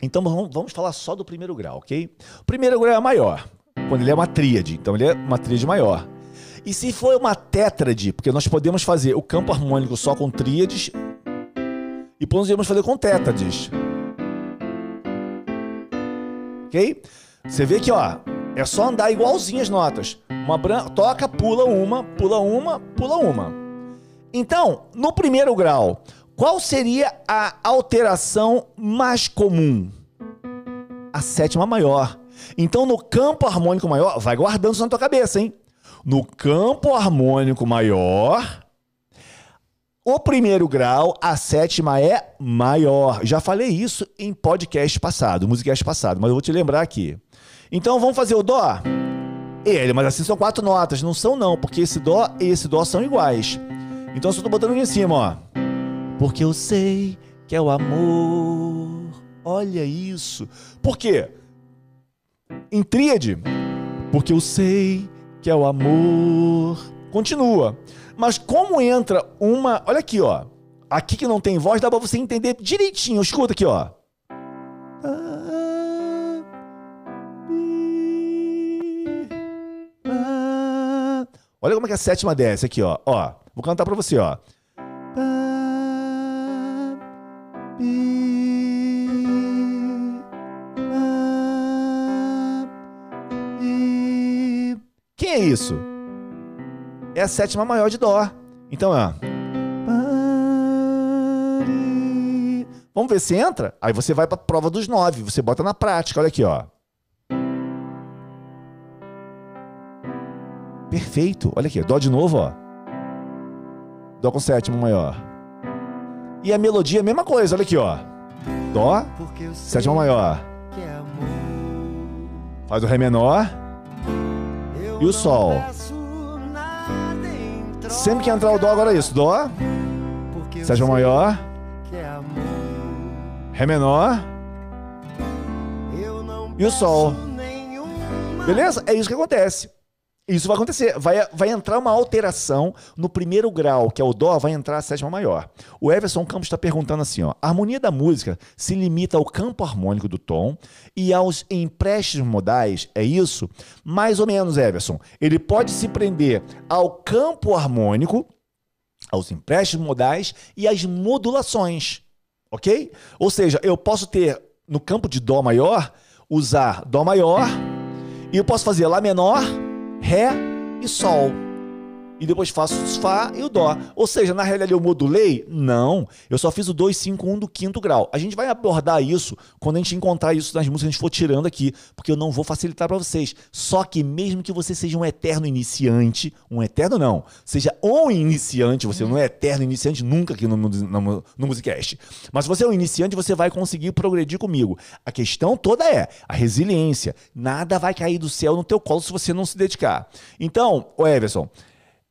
Então vamos vamos falar só do primeiro grau, ok? O primeiro grau é maior, quando ele é uma tríade. Então ele é uma tríade maior. E se for uma tétrade, porque nós podemos fazer o campo harmônico só com tríades e podemos fazer com tétrades. Ok? Você vê que, ó, é só andar igualzinho as notas. Uma bran... Toca, pula uma, pula uma, pula uma. Então, no primeiro grau, qual seria a alteração mais comum? A sétima maior. Então, no campo harmônico maior, vai guardando isso na tua cabeça, hein? No campo harmônico maior, o primeiro grau, a sétima é maior. Já falei isso em podcast passado, musicast passado, mas eu vou te lembrar aqui. Então vamos fazer o dó? Ele, mas assim são quatro notas. Não são, não, porque esse dó e esse dó são iguais. Então eu só tô botando aqui em cima, ó. Porque eu sei que é o amor. Olha isso. Por quê? Em tríade. Porque eu sei que é o amor. Continua. Mas como entra uma. Olha aqui, ó. Aqui que não tem voz, dá pra você entender direitinho. Escuta aqui, ó. Olha como é que a sétima desce aqui, ó. Ó, vou cantar pra você, ó. É isso? É a sétima maior de Dó. Então, ó. Vamos ver se entra? Aí você vai pra prova dos nove. Você bota na prática. Olha aqui, ó. Perfeito. Olha aqui. Dó de novo, ó. Dó com sétima maior. E a melodia, a mesma coisa. Olha aqui, ó. Dó, sétima maior. é. Faz o Ré menor. E o sol? Sempre que entrar o Dó, agora é isso. Dó, sétima maior. Ré menor. E o sol? Beleza? É isso que acontece. Isso vai acontecer. Vai, vai entrar uma alteração no primeiro grau, que é o Dó, vai entrar a sétima maior. O Everson Campos está perguntando assim: ó, a harmonia da música se limita ao campo harmônico do tom e aos empréstimos modais, é isso? Mais ou menos, Everson. Ele pode se prender ao campo harmônico, aos empréstimos modais e às modulações. Ok? Ou seja, eu posso ter no campo de Dó maior usar Dó maior e eu posso fazer Lá menor, Ré e Sol. E depois faço o Fá e o Dó. Ou seja, na realidade eu modulei? Não. Eu só fiz o 2, 5, 1 do quinto grau. A gente vai abordar isso quando a gente encontrar isso nas músicas que a gente for tirando aqui, porque eu não vou facilitar para vocês. Só que mesmo que você seja um eterno iniciante, um eterno não, seja um iniciante, você não é eterno iniciante nunca aqui no, no, no, Musicast. Mas se você é um iniciante, você vai conseguir progredir comigo. A questão toda é a resiliência. Nada vai cair do céu no teu colo se você não se dedicar. Então, o Everson,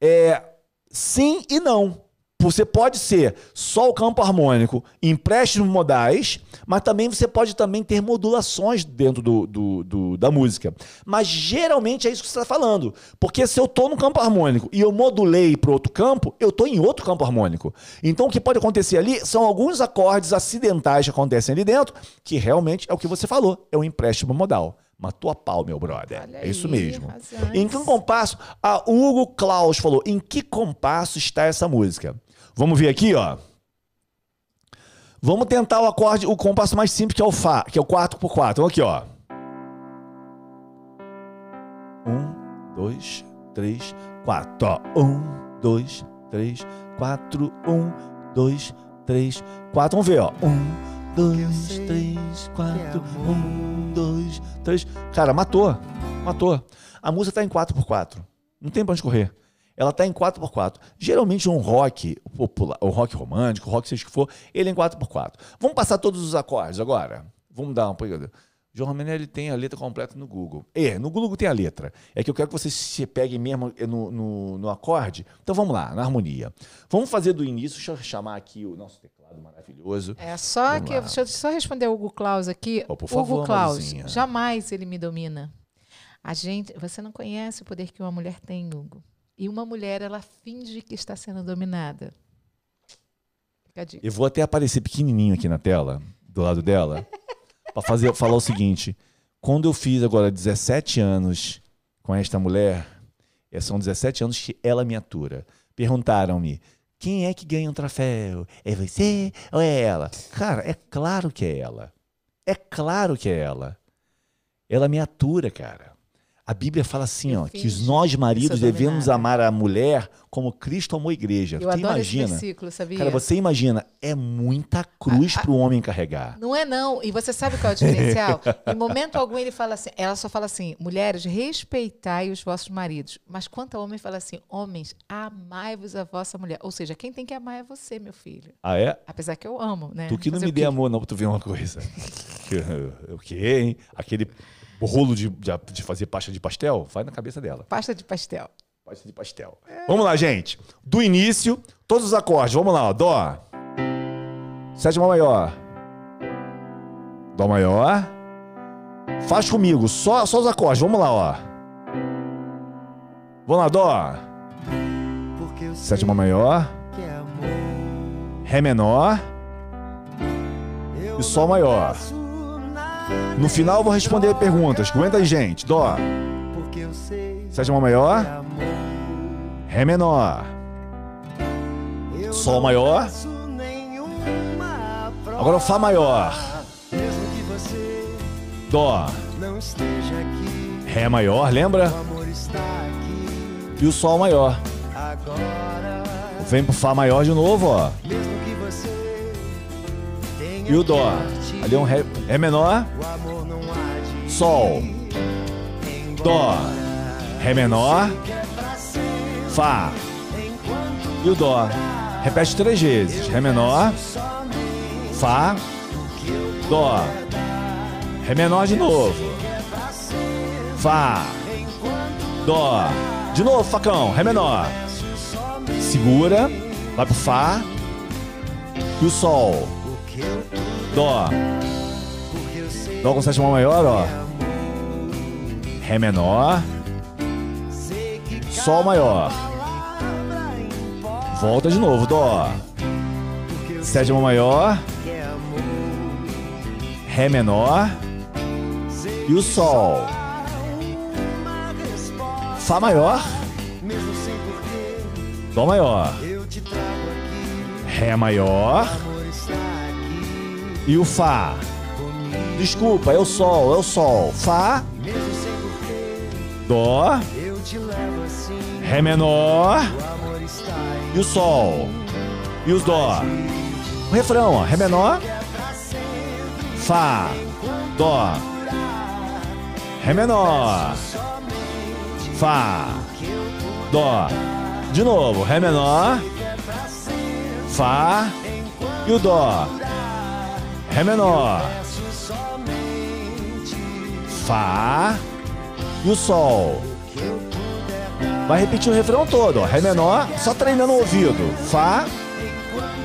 é, sim e não. Você pode ser só o campo harmônico, empréstimos modais, mas também você pode também ter modulações dentro do, do- do- da música. Mas geralmente é isso que você está falando. Porque se eu estou no campo harmônico e eu modulei para outro campo, eu estou em outro campo harmônico. Então o que pode acontecer ali são alguns acordes acidentais que acontecem ali dentro, que realmente é o que você falou, é um empréstimo modal. Matou a pau, meu brother. Olha é isso aí, mesmo. razões. Em que compasso? A Hugo Klaus falou: em que compasso está essa música? Vamos ver aqui, ó. Vamos tentar o acorde, o compasso mais simples, que é o Fá, que é o 4x4. Vamos aqui, ó. Um, dois, três, quatro. Ó. Um, dois, três, quatro. Um, dois, três, quatro. Vamos ver, ó. Um, dois, três, quatro. Um, dois, três. Cara, matou. Matou. A música tá em 4x4. Não tem pra onde correr. Ela tá em 4x4. Geralmente um rock popular, o rock romântico, o rock seja o que for, ele é em 4x4. Vamos passar todos os acordes agora? Vamos dar uma pegada. João ele tem a letra completa no Google. É, no Google tem a letra. É que eu quero que vocês se peguem mesmo no, no, no acorde. Então vamos lá, na harmonia. Vamos fazer do início. Deixa eu chamar aqui o nosso teclado maravilhoso. É só Vamos que. lá. Deixa eu só responder o Hugo Klaus aqui. Oh, por favor, Hugo Klaus, Maruzinha. jamais ele me domina. A gente, você não conhece o poder que uma mulher tem, Hugo. E uma mulher, ela finge que está sendo dominada. Fica a dica. Eu vou até aparecer pequenininho aqui na tela, do lado dela, para fazer falar o seguinte: quando eu fiz agora 17 anos com esta mulher, eh, são 17 anos que ela me atura. Perguntaram-me: quem é que ganha um troféu? É você ou é ela? Cara, é claro que é ela. É claro que é ela. Ela me atura, cara. A Bíblia fala assim, ó, que nós maridos devemos amar a mulher como Cristo amou a igreja. Eu Tu adoro imagina? esse versículo, sabia? Cara, você imagina, é muita cruz para o homem carregar. Não é não. E você sabe qual é o diferencial? em momento algum ele fala assim, ela só fala assim, mulheres, respeitai os vossos maridos. Mas quanto ao homem fala assim, homens, amai-vos a vossa mulher. Ou seja, quem tem que amar é você, meu filho. Ah, é? Apesar que eu amo, né? Tu que não Fazer me o dê amor, não, pra tu ver uma coisa. o quê, hein? Aquele rolo de, de, de fazer pasta de pastel, vai na cabeça dela. Pasta de pastel. Pasta de pastel. Vamos lá, gente. Do início, todos os acordes. Vamos lá, ó. Dó. Sétima maior. Dó maior. Faz comigo, só, só os acordes. Vamos lá, ó. Vamos lá, Dó. Sétima maior. que é amor. Ré menor. Eu E Sol maior. No final eu vou responder perguntas. Aguenta aí, gente. Dó. Sétima maior. é. Ré menor. Sol maior. Agora o Fá maior. Dó. Ré maior, lembra? E o Sol maior. Vem pro Fá maior de novo, ó. E o Dó. Ali é um Ré, ré menor. Sol. Dó. Ré menor. Fá. E o Dó. Repete três vezes. Ré menor. Fá. Dó. Ré menor de novo. Fá. Dó. De novo, facão. Ré menor. Segura. Vai pro Fá. E o Sol. Dó. Dó com sétima maior, ó. Ré menor. Sol maior. Volta de novo, Dó. Sétima maior. Ré menor. E o Sol. Fá maior. Dó maior. Ré maior. E o Fá. Desculpa, é o sol, é o sol. Fá, dó, ré menor e o sol. E os dó. O refrão, ó. Ré menor, Fá, Dó, Ré menor, Fá, Dó. De novo, Ré menor, Fá e o Dó. Ré menor, Fá e o Sol. Vai repetir o refrão todo, ó. Ré menor, só treinando o ouvido. Fá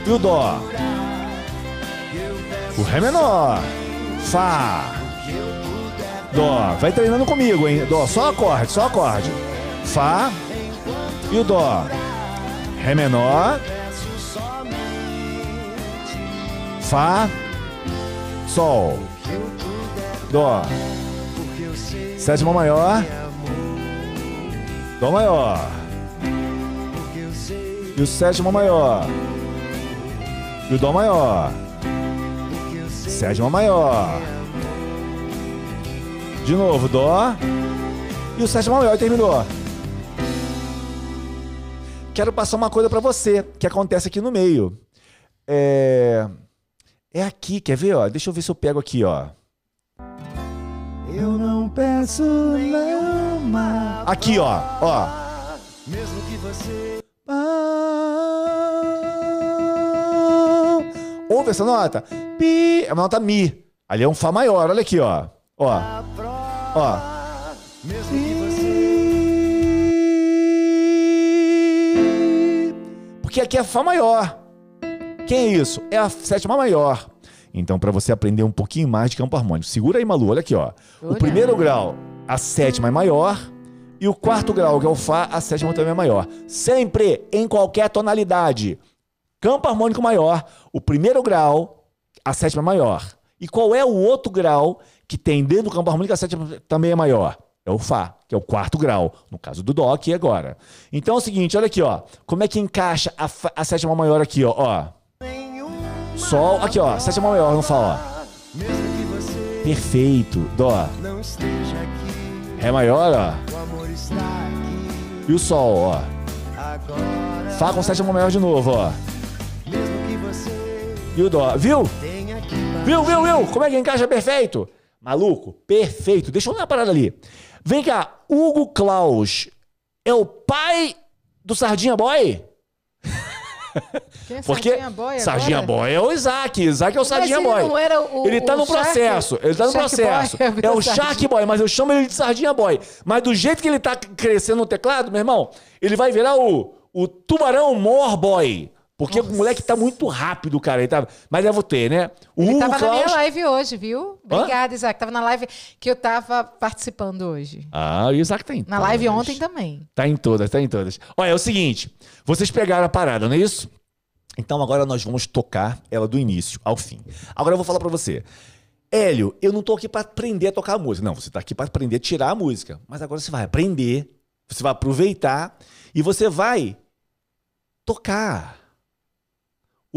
e o Dó. O Ré menor. Fá. Dó. Vai treinando comigo, hein? Dó, só acorde, só acorde. Fá e o Dó. Ré menor. Fá. Sol. Dó. Sétima maior. Dó maior. E o sétima maior. E o Dó maior. Sétima maior. De novo, Dó. E o sétima maior e terminou. Quero passar uma coisa pra você que acontece aqui no meio. É. É aqui, quer ver, ó? Deixa eu ver se eu pego aqui, ó. Eu não peço nenhuma. Aqui, ó, ó. Mesmo que você Ouve essa nota? Pi. É uma nota Mi. Ali é um Fá maior, olha aqui, ó. Ó. Ó. mesmo que você Porque aqui é Fá maior. Quem é isso? É a sétima maior. Então, para você aprender um pouquinho mais de campo harmônico, segura aí, Malu, olha aqui, ó. O primeiro grau, a sétima é maior. E o quarto grau, que é o Fá, a sétima também é maior. Sempre em qualquer tonalidade. Campo harmônico maior, o primeiro grau, a sétima é maior. E qual é o outro grau que tem dentro do campo harmônico, a sétima também é maior? É o Fá, que é o quarto grau, no caso do Dó aqui agora. Então é o seguinte, olha aqui, ó. Como é que encaixa a, a sétima maior aqui, ó, ó. Sol, aqui, ó, sétima maior no Fá, ó. Perfeito, Dó. não Ré maior, ó. E o Sol, ó. Fá com sétima maior de novo, ó. E o Dó. Viu? Viu, viu, viu? Como é que encaixa perfeito? Maluco, perfeito. Deixa eu dar uma parada ali. Vem cá, Hugo Klaus é o pai do Sardinha Boy? Quem é Porque Sardinha Boy Sardinha agora? Boy é o Isaac. Isaac é o Sardinha ele Boy. não era o- ele tá o no Shark- processo. Ele tá no Shark processo. Boy, é o. Shark Boy, mas eu chamo ele de Sardinha Boy. Mas do jeito que ele tá crescendo no teclado, meu irmão, ele vai virar o, o Tubarão More Boy. Porque o moleque tá muito rápido, cara. Ele tá... Mas é você, né? O Ele Hugo tava na minha Klaus- live hoje, viu? Obrigada, Isaac. Tava na live que eu tava participando hoje. Ah, o Isaac tá em Na live todas. ontem também. Tá em todas, tá em todas. Olha, é o seguinte. Vocês pegaram a parada, não é isso? Então agora nós vamos tocar ela do início ao fim. Agora eu vou falar pra você. Hélio, eu não tô aqui pra aprender a tocar a música. Não, você tá aqui pra aprender a tirar a música. Mas agora você vai aprender, você vai aproveitar e você vai tocar.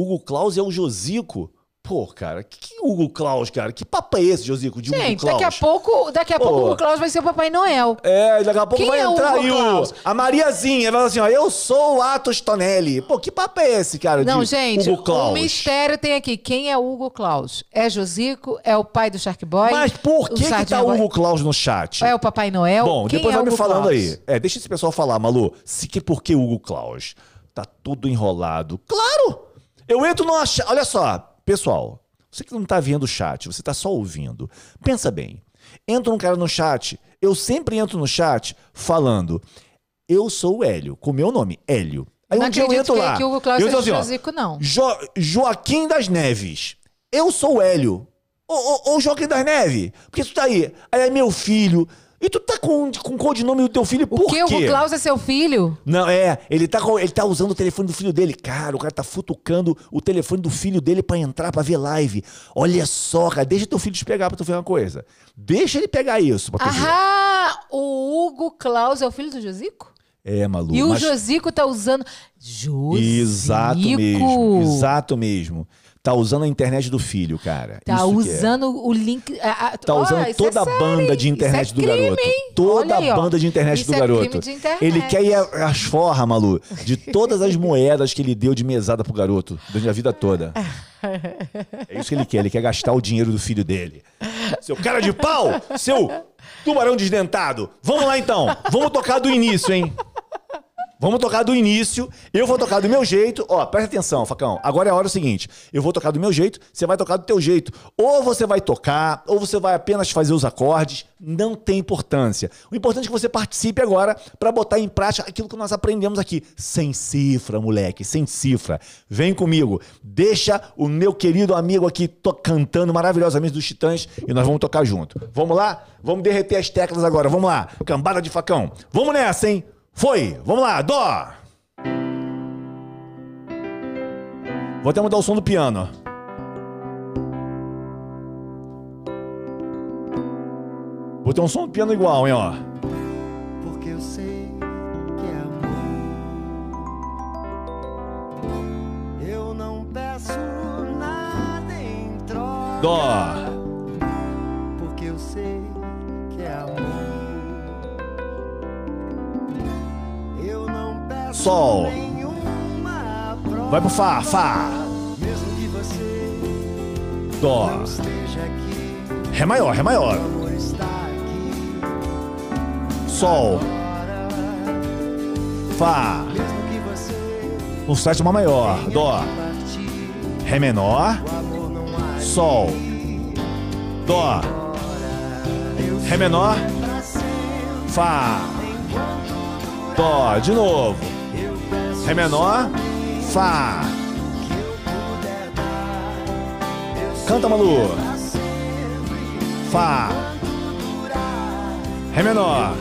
Hugo Klaus é o Josico. Pô, cara, que, que Hugo Klaus, cara? Que papo é esse, Josico, de Hugo Gente, Klaus? daqui a pouco, daqui a Pô. pouco o Klaus vai ser o Papai Noel. É, daqui a pouco Quem vai é o entrar Hugo aí o, a Mariazinha. Vai falar assim, ó, eu sou o Atos Tonelli. Pô, que papo é esse, cara? Não, gente, Hugo Klaus? o mistério tem aqui. Quem é o Hugo Klaus? É Josico? É o pai do Shark Boy? Mas por O que, que Sardinha tá o? Hugo Klaus no chat? É o Papai Noel? Bom, Quem depois é vai me Hugo falando Klaus? aí. É, deixa esse pessoal falar, Malu. Se que por que Hugo Klaus? Tá tudo enrolado. Claro! Eu entro chat. Olha só, pessoal. Você que não tá vendo o chat, você tá só ouvindo. Pensa bem. Entra um cara no chat. Eu sempre entro no chat falando. Eu sou o Hélio, com o meu nome, Hélio. Aí Não um dia eu entro que- lá. que o eu seja assim, ó, Josico, não. Jo- Joaquim das Neves. Eu sou o Hélio. Ô, ô, ô, Joaquim das Neves, por que tu tá aí? Aí é meu filho. E tu tá com, com o codinome do teu filho por O que? O quê? Hugo Klaus é seu filho? Não, é, ele tá, ele tá usando o telefone do filho dele. Cara, o cara tá futucando o telefone do filho dele pra entrar, pra ver live. Olha só, cara, deixa teu filho te pegar pra tu ver uma coisa. Deixa ele pegar isso pra tu ver. Ah, o Hugo Klaus é o filho do Josico? É, Malu. E o mas- Josico tá usando. Josico. Exato mesmo, exato mesmo. Tá usando a internet do filho, cara. Tá Isso é. usando o link. a- a- Tá usando isso é toda a sério, banda de internet é do crime, garoto. hein? Toda Olha aí, a banda de internet Isso do é garoto. internet. Ele quer ir a- as forras, Malu, de todas as moedas que ele deu de mesada pro garoto durante a vida toda. É isso que ele quer, ele quer gastar o dinheiro do filho dele. Seu cara de pau! Seu tubarão desdentado! Vamos lá então! Vamos tocar do início, hein? Vamos tocar do início. Eu vou tocar do meu jeito. Ó, presta atenção, Facão. Agora é a hora seguinte. Eu vou tocar do meu jeito, você vai tocar do teu jeito. Ou você vai tocar, ou você vai apenas fazer os acordes. Não tem importância. O importante é que você participe agora para botar em prática aquilo que nós aprendemos aqui. Sem cifra, moleque, sem cifra. Vem comigo. Deixa o meu querido amigo aqui to- cantando maravilhosamente dos Titãs e nós vamos tocar junto. Vamos lá? Vamos derreter as teclas agora. Vamos lá. Cambada de facão. Vamos nessa, hein? Foi! Vamos lá, Dó! Vou até mudar o som do piano. Vou ter um som do piano igual, hein, ó. Porque eu sei que é amor. Eu não peço nada em troca. Dó. Sol. Vai pro Fá, Fá. Dó. Ré maior, Ré maior. Sol. Fá. mesmo que você O sétima maior. Dó. Ré menor. Sol. Dó. Ré menor. Fá. Dó. De novo. Ré menor. Fá. Canta, Malu. Fá. Ré menor.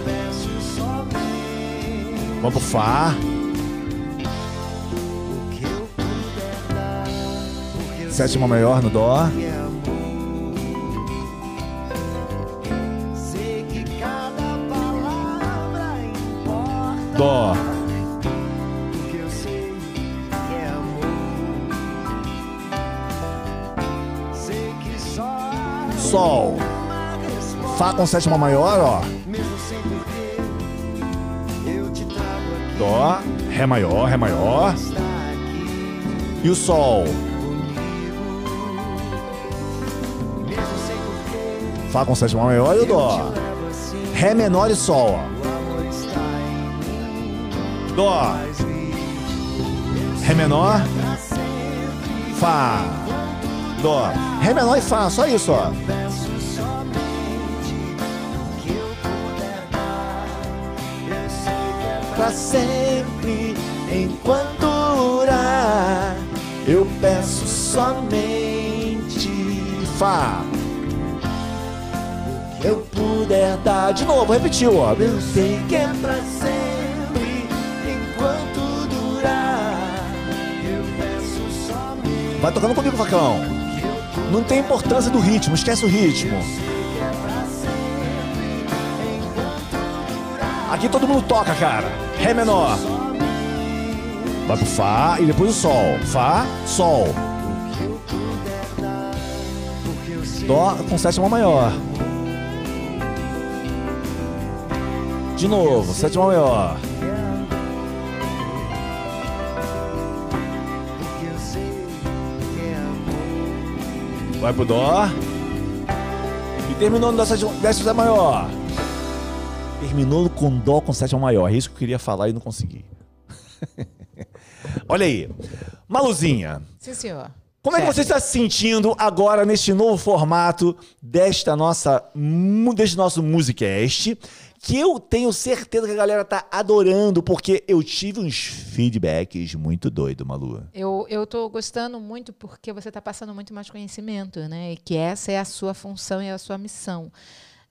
Vamos pro Fá. Sétima maior no Dó. que Sol. Fá com sétima maior, ó. Dó. Ré maior, Ré maior. E o Sol. Fá com sétima maior e o Dó. Ré menor e Sol, ó. Dó. Ré menor. Fá. Dó. Ré menor e Fá, só isso, ó. Pra sempre, enquanto durar, eu peço somente Fá. O que eu puder dar. De novo, repetiu, ó. Eu sei que é pra sempre, enquanto durar. Eu peço somente Vai tocando comigo, facão. Não tem importância do ritmo, esquece o ritmo. Aqui todo mundo toca, cara. Ré menor. Vai pro Fá e depois o Sol. Fá, Sol. Dó com sétima maior. De novo, sétima maior. Vai pro Dó. E Dó sétima, décima maior. Terminou com Dó com sétima maior. É isso que eu queria falar e não consegui. Olha aí. Maluzinha, Sim, senhor. como é que você está se sentindo agora neste novo formato desta nossa, deste nosso Musicast? Que eu tenho certeza que a galera tá adorando, porque eu tive uns feedbacks muito doido, Malu. Eu, eu tô gostando muito porque você está passando muito mais conhecimento, né? E que essa é a sua função e a sua missão.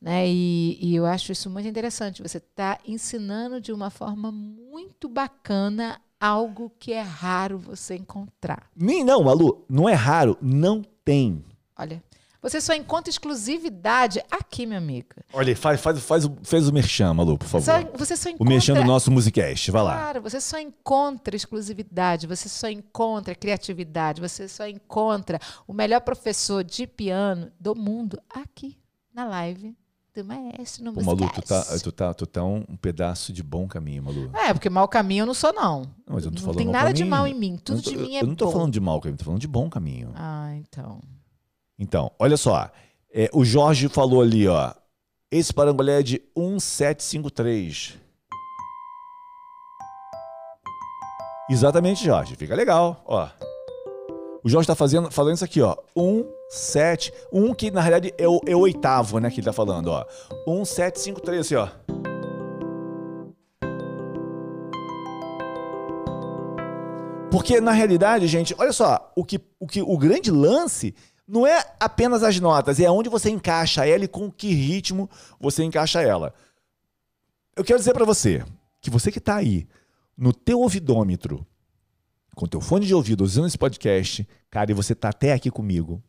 Né? E, e eu acho isso muito interessante. Você está ensinando de uma forma muito bacana algo que é raro você encontrar. Nem não, Malu, não é raro, não tem. Olha, Você só encontra exclusividade aqui, minha amiga. Olha, faz, faz, faz, o- fez o merchan, Malu, por favor. Só- você só O encontra. merchan do nosso Musicast, vai lá. Claro, você só encontra exclusividade, você só encontra criatividade, você só encontra o melhor professor de piano do mundo aqui na live do Maestro no Pô, Malu, tu tá, tu, tá, tu tá um, pedaço de bom caminho, Malu. É, porque mau caminho eu não sou, não. Não, mas eu não tô Não falando tem mau nada de caminho. mal em mim, tudo não tô- de mim é Eu não tô bom. falando de mau caminho, tô falando de bom caminho. Ah, então. Então, olha só. É, o Jorge falou ali, ó. Esse parangolé é de 1753. Exatamente, Jorge. Fica legal, ó. O Jorge tá fazendo, falando isso aqui, ó. 1, 7. 1 que na realidade é o, é o oitavo, né? Que ele tá falando, ó. 1, 7, 5, 3, assim, ó. Porque na realidade, gente, olha só, o que, o que o grande lance não é apenas as notas, é onde você encaixa ela e com que ritmo você encaixa ela. Eu quero dizer pra você que você que tá aí no teu ouvidômetro, com teu fone de ouvido, usando esse podcast, cara, e você tá até aqui comigo,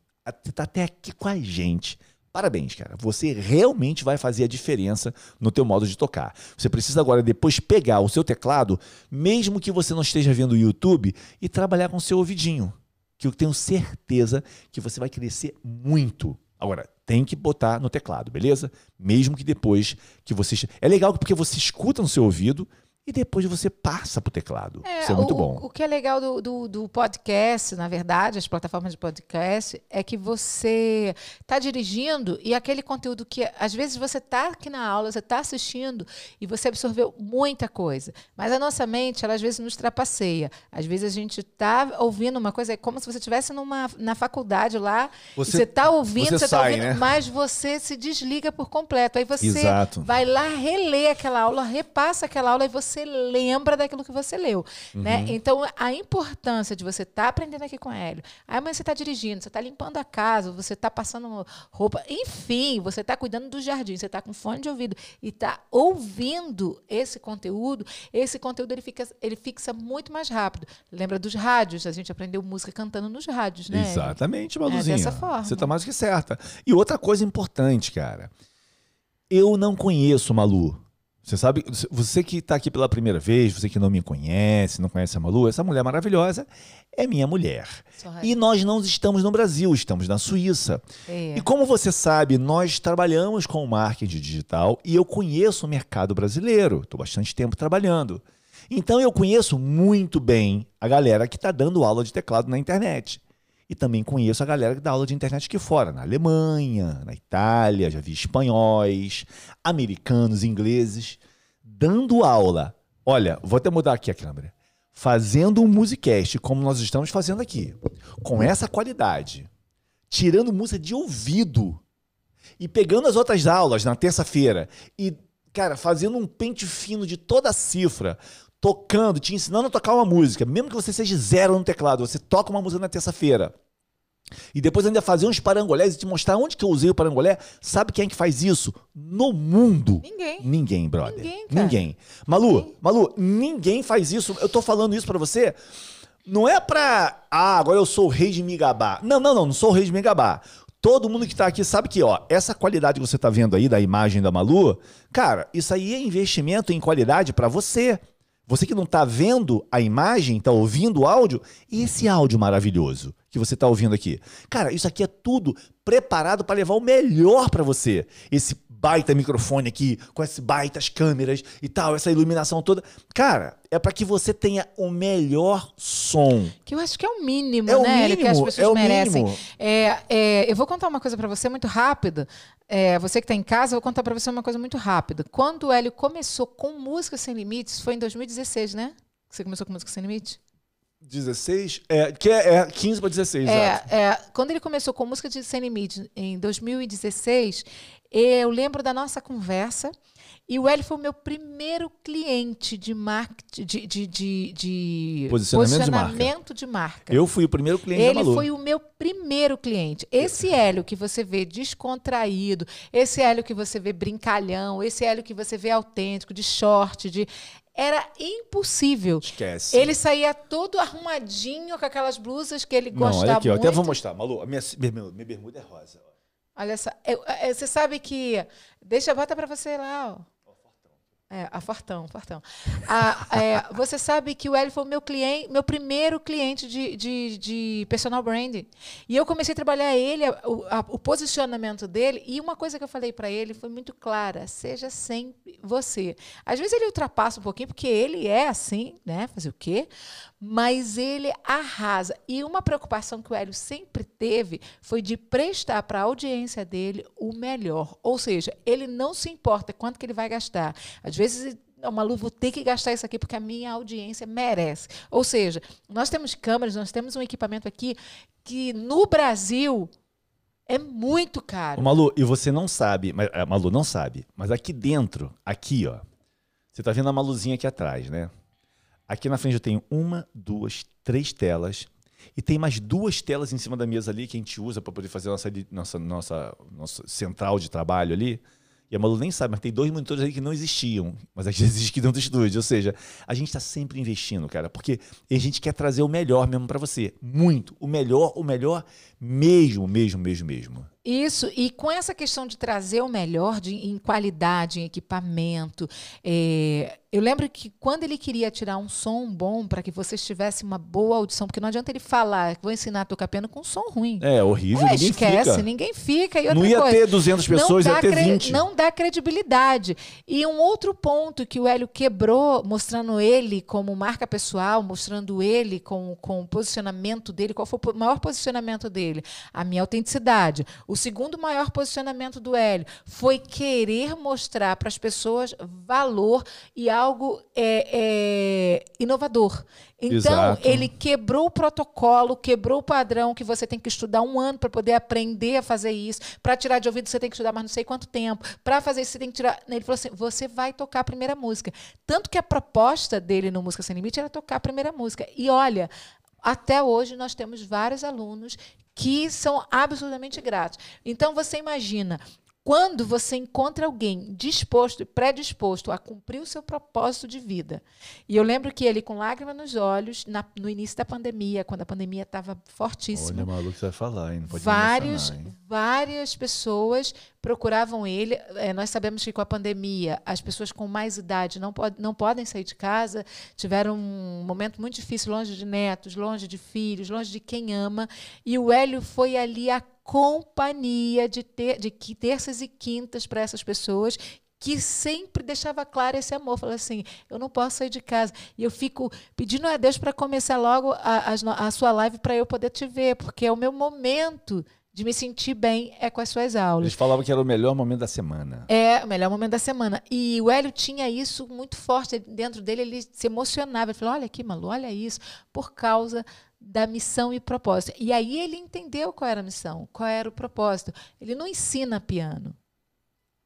você tá até aqui com a gente. Parabéns, cara. Você realmente vai fazer a diferença no teu modo de tocar. Você precisa agora depois pegar o seu teclado, mesmo que você não esteja vendo o YouTube, e trabalhar com o seu ouvidinho, que eu tenho certeza que você vai crescer muito. Agora, tem que botar no teclado, beleza? Mesmo que depois que você é legal porque você escuta no seu ouvido e depois você passa pro teclado. Isso é muito o, bom. O que é legal do, do, do podcast, na verdade, as plataformas de podcast, é que você está dirigindo e aquele conteúdo que, às vezes, você está aqui na aula, você está assistindo e você absorveu muita coisa. Mas a nossa mente, ela às vezes nos trapaceia. Às vezes a gente está ouvindo uma coisa, é como se você estivesse na faculdade lá, Você- está ouvindo, você está ouvindo, né? mas você se desliga por completo. Aí você Exato. vai lá, relê aquela aula, repassa aquela aula e você lembra daquilo que você leu. Uhum. Né? Então, a importância de você estar aprendendo aqui com Hélio. Aí amanhã você está dirigindo, você está limpando a casa, você está passando roupa, enfim, você está cuidando do jardim, você está com fone de ouvido e está ouvindo esse conteúdo, esse conteúdo ele, fica, ele fixa muito mais rápido. Lembra dos rádios? A gente aprendeu música cantando nos rádios, né? Exatamente, Maluzinha. dessa forma. Você tá mais do que certa. E outra coisa importante, cara. Eu não conheço Malu. Você sabe, você que tá aqui pela primeira vez, você que não me conhece, não conhece a Malu, essa mulher maravilhosa é minha mulher. E nós não estamos no Brasil, estamos na Suíça. É. E como você sabe, nós trabalhamos com marketing digital e eu conheço o mercado brasileiro. Estou bastante tempo trabalhando. Então eu conheço muito bem a galera que está dando aula de teclado na internet. E também conheço a galera que dá aula de internet aqui fora, na Alemanha, na Itália, já vi espanhóis, americanos, ingleses, dando aula. Olha, vou até mudar aqui a câmera. Fazendo um musicast como nós estamos fazendo aqui, com essa qualidade, tirando música de ouvido. E pegando as outras aulas na terça-feira. E, cara, fazendo um pente fino de toda a cifra, tocando, te ensinando a tocar uma música, mesmo que você seja zero no teclado, você toca uma música na terça-feira. E depois ainda fazer uns parangolés e te mostrar onde que eu usei o parangolé. Sabe quem é que faz isso no mundo? Ninguém. Ninguém, brother. Ninguém, cara. Ninguém. Malu, Malu, ninguém faz isso. Eu tô falando isso pra você. Não é pra. Ah, agora eu sou o rei de me gabar. Não, não, não, não sou o rei de me gabar. Todo mundo que tá aqui sabe que, ó, essa qualidade que você tá vendo aí da imagem da Malu, cara, isso aí é investimento em qualidade pra você. Você que não tá vendo a imagem, tá ouvindo o áudio, esse áudio maravilhoso que você tá ouvindo aqui. Cara, isso aqui é tudo preparado para levar o melhor pra você. Esse baita microfone aqui, com essas baitas câmeras e tal, essa iluminação toda. Cara, é para que você tenha o melhor som. Que eu acho que é o mínimo, É o né, Hélio, que as mínimo, pessoas é o merecem. mínimo. É, é, eu vou contar uma coisa pra você muito rápida. É, você que está em casa, eu vou contar pra você uma coisa muito rápida. Quando o Hélio começou com Música Sem Limites, foi em 2016, né? Que você começou com Música Sem Limite? 16? É, que é, é 15 para 16, exato. É, é, quando ele começou com Música de Sem Limite, em 2016, eu lembro da nossa conversa. E o Hélio foi o meu primeiro cliente de marketing, de, de, de, de Posicionamento de marca. posicionamento de marca. Eu fui o primeiro cliente da Ele Malu. foi o meu primeiro cliente. Esse Hélio que você vê descontraído, esse Hélio que você vê brincalhão, esse Hélio que você vê autêntico, de short, de era impossível. Esquece. Ele saía todo arrumadinho com aquelas blusas que ele Não, gosta olha aqui, muito. até vou mostrar. Malu, a minha, minha, minha bermuda é rosa. Olha só. eu- é, você sabe que. Deixa, bota pra você lá, ó. É, a Fortão, Fortão. A- é, você sabe que o Hélio foi meu cliente, meu primeiro cliente de, de, de personal branding. E eu comecei a trabalhar ele, a- a- o posicionamento dele. E uma coisa que eu falei para ele foi muito clara: seja sempre você. Às vezes ele ultrapassa um pouquinho, porque ele é assim, né? Fazer o quê? Mas ele arrasa. E uma preocupação que o Hélio sempre teve foi de prestar para a audiência dele o melhor. Ou seja, ele não se importa quanto que ele vai gastar. Às vezes, "Não, Malu, vou ter que gastar isso aqui porque a minha audiência merece. Ou seja, nós temos câmeras, nós temos um equipamento aqui que no Brasil é muito Ô, caro. Malu, e você não sabe, mas, a Malu não sabe, mas aqui dentro, aqui, ó, você tá vendo a Maluzinha aqui atrás, né? Aqui na frente eu tenho uma, duas, três telas. E tem mais duas telas em cima da mesa ali que a gente usa para poder fazer nossa, nossa, nossa, nossa central de trabalho ali. E a Malu nem sabe, mas tem dois monitores aí que não existiam, mas gente existe aqui dentro do estúdio. Ou seja, a gente está sempre investindo, cara, porque a gente quer trazer o melhor mesmo para você. Muito. O melhor, o melhor mesmo, mesmo, mesmo, mesmo. Isso, e com essa questão de trazer o melhor de, em qualidade, em equipamento, é, eu lembro que quando ele queria tirar um som bom para que vocês tivessem uma boa audição, porque não adianta ele falar, vou ensinar a tocar piano com som ruim. É horrível, É, ninguém esquece, fica. ninguém fica. E Não ia coisa, ter 200 pessoas, não ia ter cre- 20. Não dá credibilidade. E um outro ponto que o Hélio quebrou, mostrando ele como marca pessoal, mostrando ele com, com o posicionamento dele, qual foi o maior posicionamento dele? A minha autenticidade. O segundo maior posicionamento do Hélio foi querer mostrar para as pessoas valor e algo é, é, inovador. Então, Exato. ele quebrou o protocolo, quebrou o padrão que você tem que estudar um ano para poder aprender a fazer isso. Para tirar de ouvido, você tem que estudar mais não sei quanto tempo. Para fazer isso, você tem que tirar. Ele falou assim: você vai tocar a primeira música. Tanto que a proposta dele no Música Sem Limite era tocar a primeira música. E olha, até hoje nós temos vários alunos que são absurdamente gratos. Então, você imagina. Quando você encontra alguém disposto e predisposto a cumprir o seu propósito de vida. E eu lembro que ele, com lágrimas nos olhos, na- no início da pandemia, quando a pandemia estava fortíssima, maluco, você vai falar, hein? Não pode vários, várias pessoas procuravam ele. Eh, nós sabemos que com a pandemia, as pessoas com mais idade não, pod não podem sair de casa, tiveram um momento muito difícil, longe de netos, longe de filhos, longe de quem ama. E o Hélio foi ali a companhia de, ter, de terças e quintas para essas pessoas que sempre deixava claro esse amor. Falava assim: eu não posso sair de casa. E eu fico pedindo a Deus para começar logo a, no- a sua live para eu poder te ver, porque é o meu momento de me sentir bem é com as suas aulas. Eles falavam que era o melhor momento da semana. É o melhor momento da semana. E o Hélio tinha isso muito forte dentro dele, ele se emocionava. Ele falou: olha aqui, Malu, olha isso, por causa da missão e propósito. E aí ele entendeu qual era a missão, qual era o propósito. Ele não ensina piano.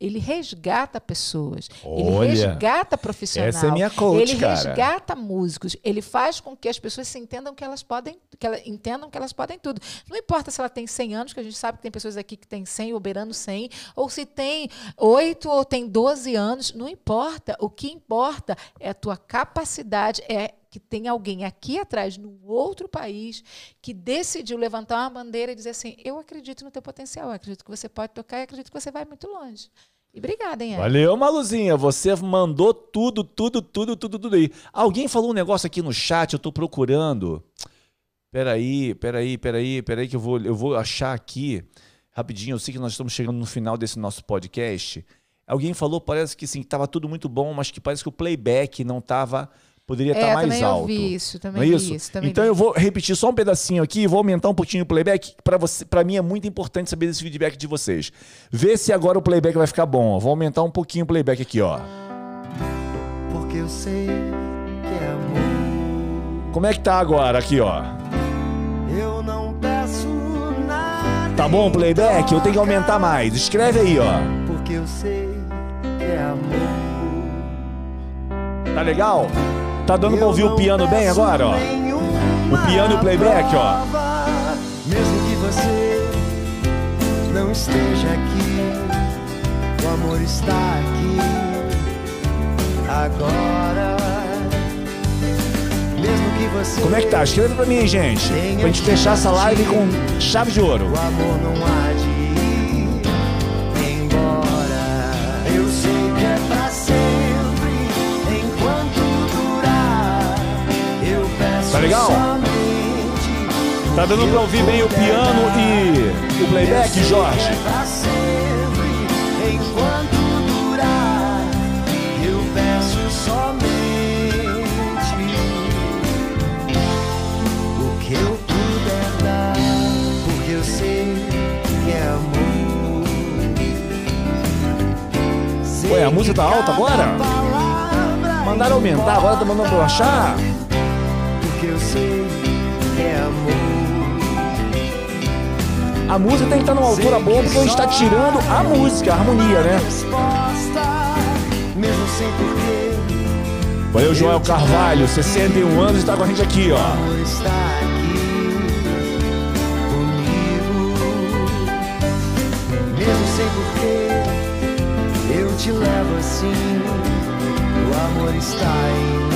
Ele resgata pessoas. ele Olha, resgata profissional. essa é minha coach, Ele cara. resgata músicos. Ele faz com que as pessoas se entendam que elas podem, que elas entendam que elas podem tudo. Não importa se ela tem 100 anos, que a gente sabe que tem pessoas aqui que têm 100 ou beirando 100, ou se tem 8 ou tem 12 anos, não importa. O que importa é a tua capacidade, é que tem alguém aqui atrás, num outro país, que decidiu levantar uma bandeira e dizer assim: Eu acredito no teu potencial, eu acredito que você pode tocar e acredito que você vai muito longe. E obrigada, hein? Valeu, Maluzinha. Você mandou tudo, tudo, tudo, tudo, tudo aí. Alguém falou um negócio aqui no chat, eu tô procurando. Peraí, peraí, peraí, peraí, que eu vou, eu vou achar aqui rapidinho. Eu sei que nós estamos chegando no final desse nosso podcast. Alguém falou, parece que sim, tava tudo muito bom, mas que parece que o playback não tava. Poderia estar É, mais também alto. eu vi isso, também Não é isso? isso. Também então vi. eu vou repetir só um pedacinho aqui, vou aumentar um pouquinho o playback. Para você, para mim é muito importante saber desse feedback de vocês. Vê se agora o playback vai ficar bom. ó. Vou aumentar um pouquinho o playback aqui, ó. Porque eu sei que é amor. Como é que tá agora aqui, ó? Eu não peço nada. Tá bom o playback? Eu tenho que aumentar mais. Escreve aí, ó. Porque eu sei que é amor. Tá legal? Tá dando pra ouvir o piano bem agora, ó? O piano e o playback, ó. Mesmo que você não esteja aqui, o amor está aqui agora. Mesmo que você Como é que tá? Escreve pra mim, gente. Pra gente fechar essa live com chave de ouro. o amor não há legal? Tá dando pra ouvir bem o piano e o playback, Jorge? Enquanto Ué, a música tá alta agora? Mandaram aumentar, agora tá mandando baixar? Porque eu sei que é amor. A música tem que estar numa altura boa porque a gente tá tirando a música, a harmonia, né? Resposta, mesmo sem porquê. Valeu, Joel Carvalho, 61 anos e tá com a gente aqui, ó. amor está aqui comigo. Mesmo sem porquê, eu te levo assim. O amor está em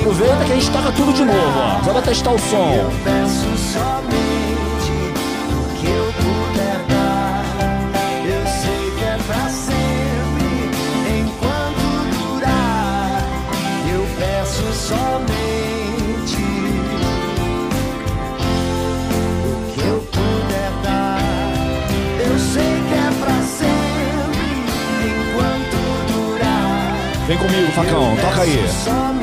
Aproveita que a gente toca tudo de novo, ó. Só pra testar o som. Eu peço somente o que eu puder dar. Eu sei que é pra sempre, enquanto durar. Eu peço somente o que eu puder dar. Eu sei que é pra sempre, enquanto durar. Vem comigo, facão. Toca aí.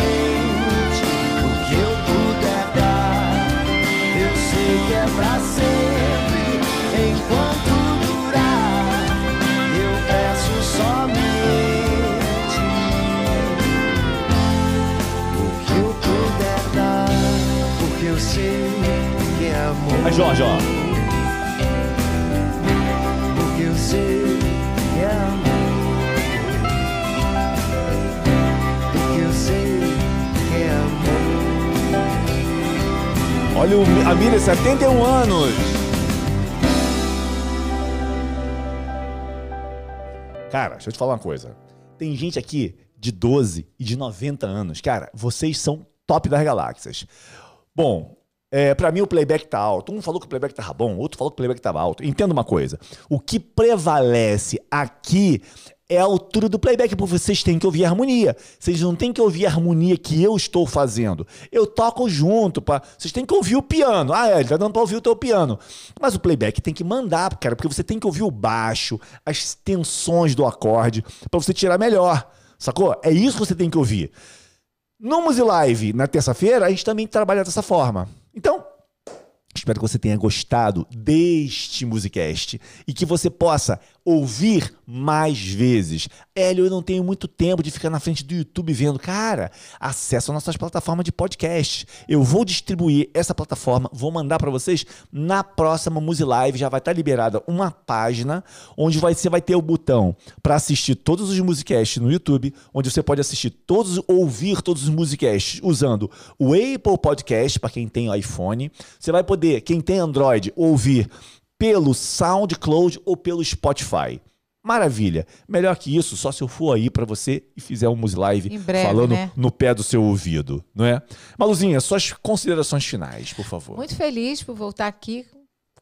Que é amor. Aí, Jorge, ó. Porque eu sei que é amor. Porque eu sei que é amor. Olha o, a Miriam, 71 anos. Cara, deixa eu te falar uma coisa. Tem gente aqui de 12 e de 90 anos. Cara, vocês são top das galáxias. Bom, é, para mim o playback tá alto. Um falou que o playback tava bom, outro falou que o playback tava alto. Entenda uma coisa. O que prevalece aqui é a altura do playback, porque vocês têm que ouvir a harmonia. Vocês não têm que ouvir a harmonia que eu estou fazendo. Eu toco junto, pá. Vocês têm que ouvir o piano. Ah, é, tá dando pra ouvir o teu piano. Mas o playback tem que mandar, cara, porque você tem que ouvir o baixo, as tensões do acorde, pra você tirar melhor. Sacou? É isso que você tem que ouvir. No Musi Live, na terça-feira, a gente também trabalha dessa forma. Então, espero que você tenha gostado deste Musicast e que você possa ouvir mais vezes. Hélio, eu não tenho muito tempo de ficar na frente do YouTube vendo. Cara, acessa nossas plataformas de podcast. Eu vou distribuir essa plataforma, vou mandar para vocês na próxima Musi Live. Já vai estar liberada uma página onde vai- você vai ter o botão para assistir todos os Musicasts no YouTube, onde você pode assistir todos, ouvir todos os Musicasts usando o Apple Podcast, para quem tem iPhone. Você vai poder, quem tem Android, ouvir pelo SoundCloud ou pelo Spotify. Maravilha. Melhor que isso, só se eu for aí para você e fizer um Live breve, falando né? no pé do seu ouvido, não é? Maluzinha, suas considerações finais, por favor. Muito feliz por voltar aqui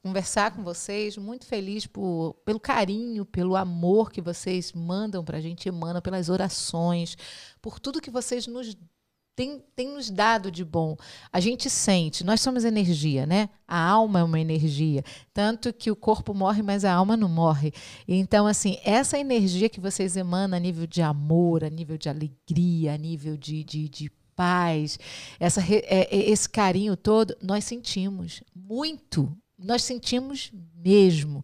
conversar com vocês, muito feliz por, pelo carinho, pelo amor que vocês mandam para a gente, emanam pelas orações, por tudo que vocês nos têm, têm nos dado de bom. A gente sente, nós somos energia, né? A alma é uma energia. Tanto que o corpo morre, mas a alma não morre. Então, assim, essa energia que vocês emanam a nível de amor, a nível de alegria, a nível de, de, de paz, essa, é- é- esse carinho todo, nós sentimos muito. Nós sentimos mesmo.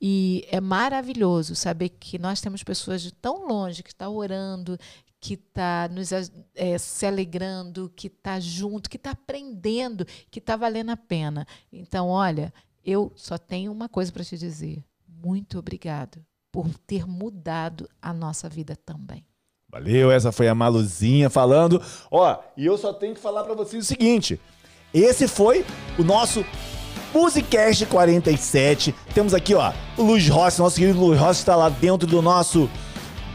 E é maravilhoso saber que nós temos pessoas de tão longe que estão orando, que está nos eh, se alegrando, que está junto, que está aprendendo, que está valendo a pena. Então, olha, eu só tenho uma coisa para te dizer. Muito obrigado por ter mudado a nossa vida também. Valeu, essa foi a Maluzinha falando. Ó, e eu só tenho que falar pra vocês o seguinte: esse foi o nosso Musicast 47. Temos aqui, ó, o Luiz Rossi, nosso querido Luiz Rossi está lá dentro do nosso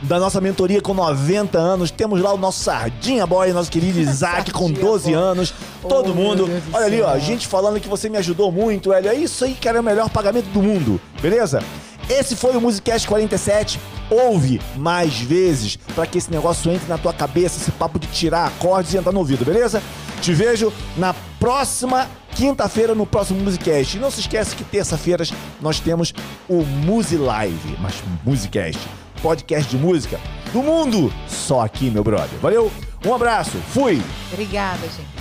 da nossa mentoria com 90 anos. Temos lá o nosso Sardinha Boy, nosso querido Isaac com Sardinha 12 Boy. anos. Todo Oh, mundo. Olha ali, ó, gente falando que você me ajudou muito, Hélio. É isso aí, cara, é o melhor pagamento do mundo, beleza? Esse foi o Musicast 47. Ouve mais vezes para que esse negócio entre na tua cabeça, esse papo de tirar acordes e entrar no ouvido, beleza? Te vejo na próxima quinta-feira no próximo Musicast. E não se esquece que terça-feiras nós temos o Musi Live, mas Musicast, podcast de música do mundo, só aqui, meu brother. Valeu, um abraço, fui! Obrigada, gente.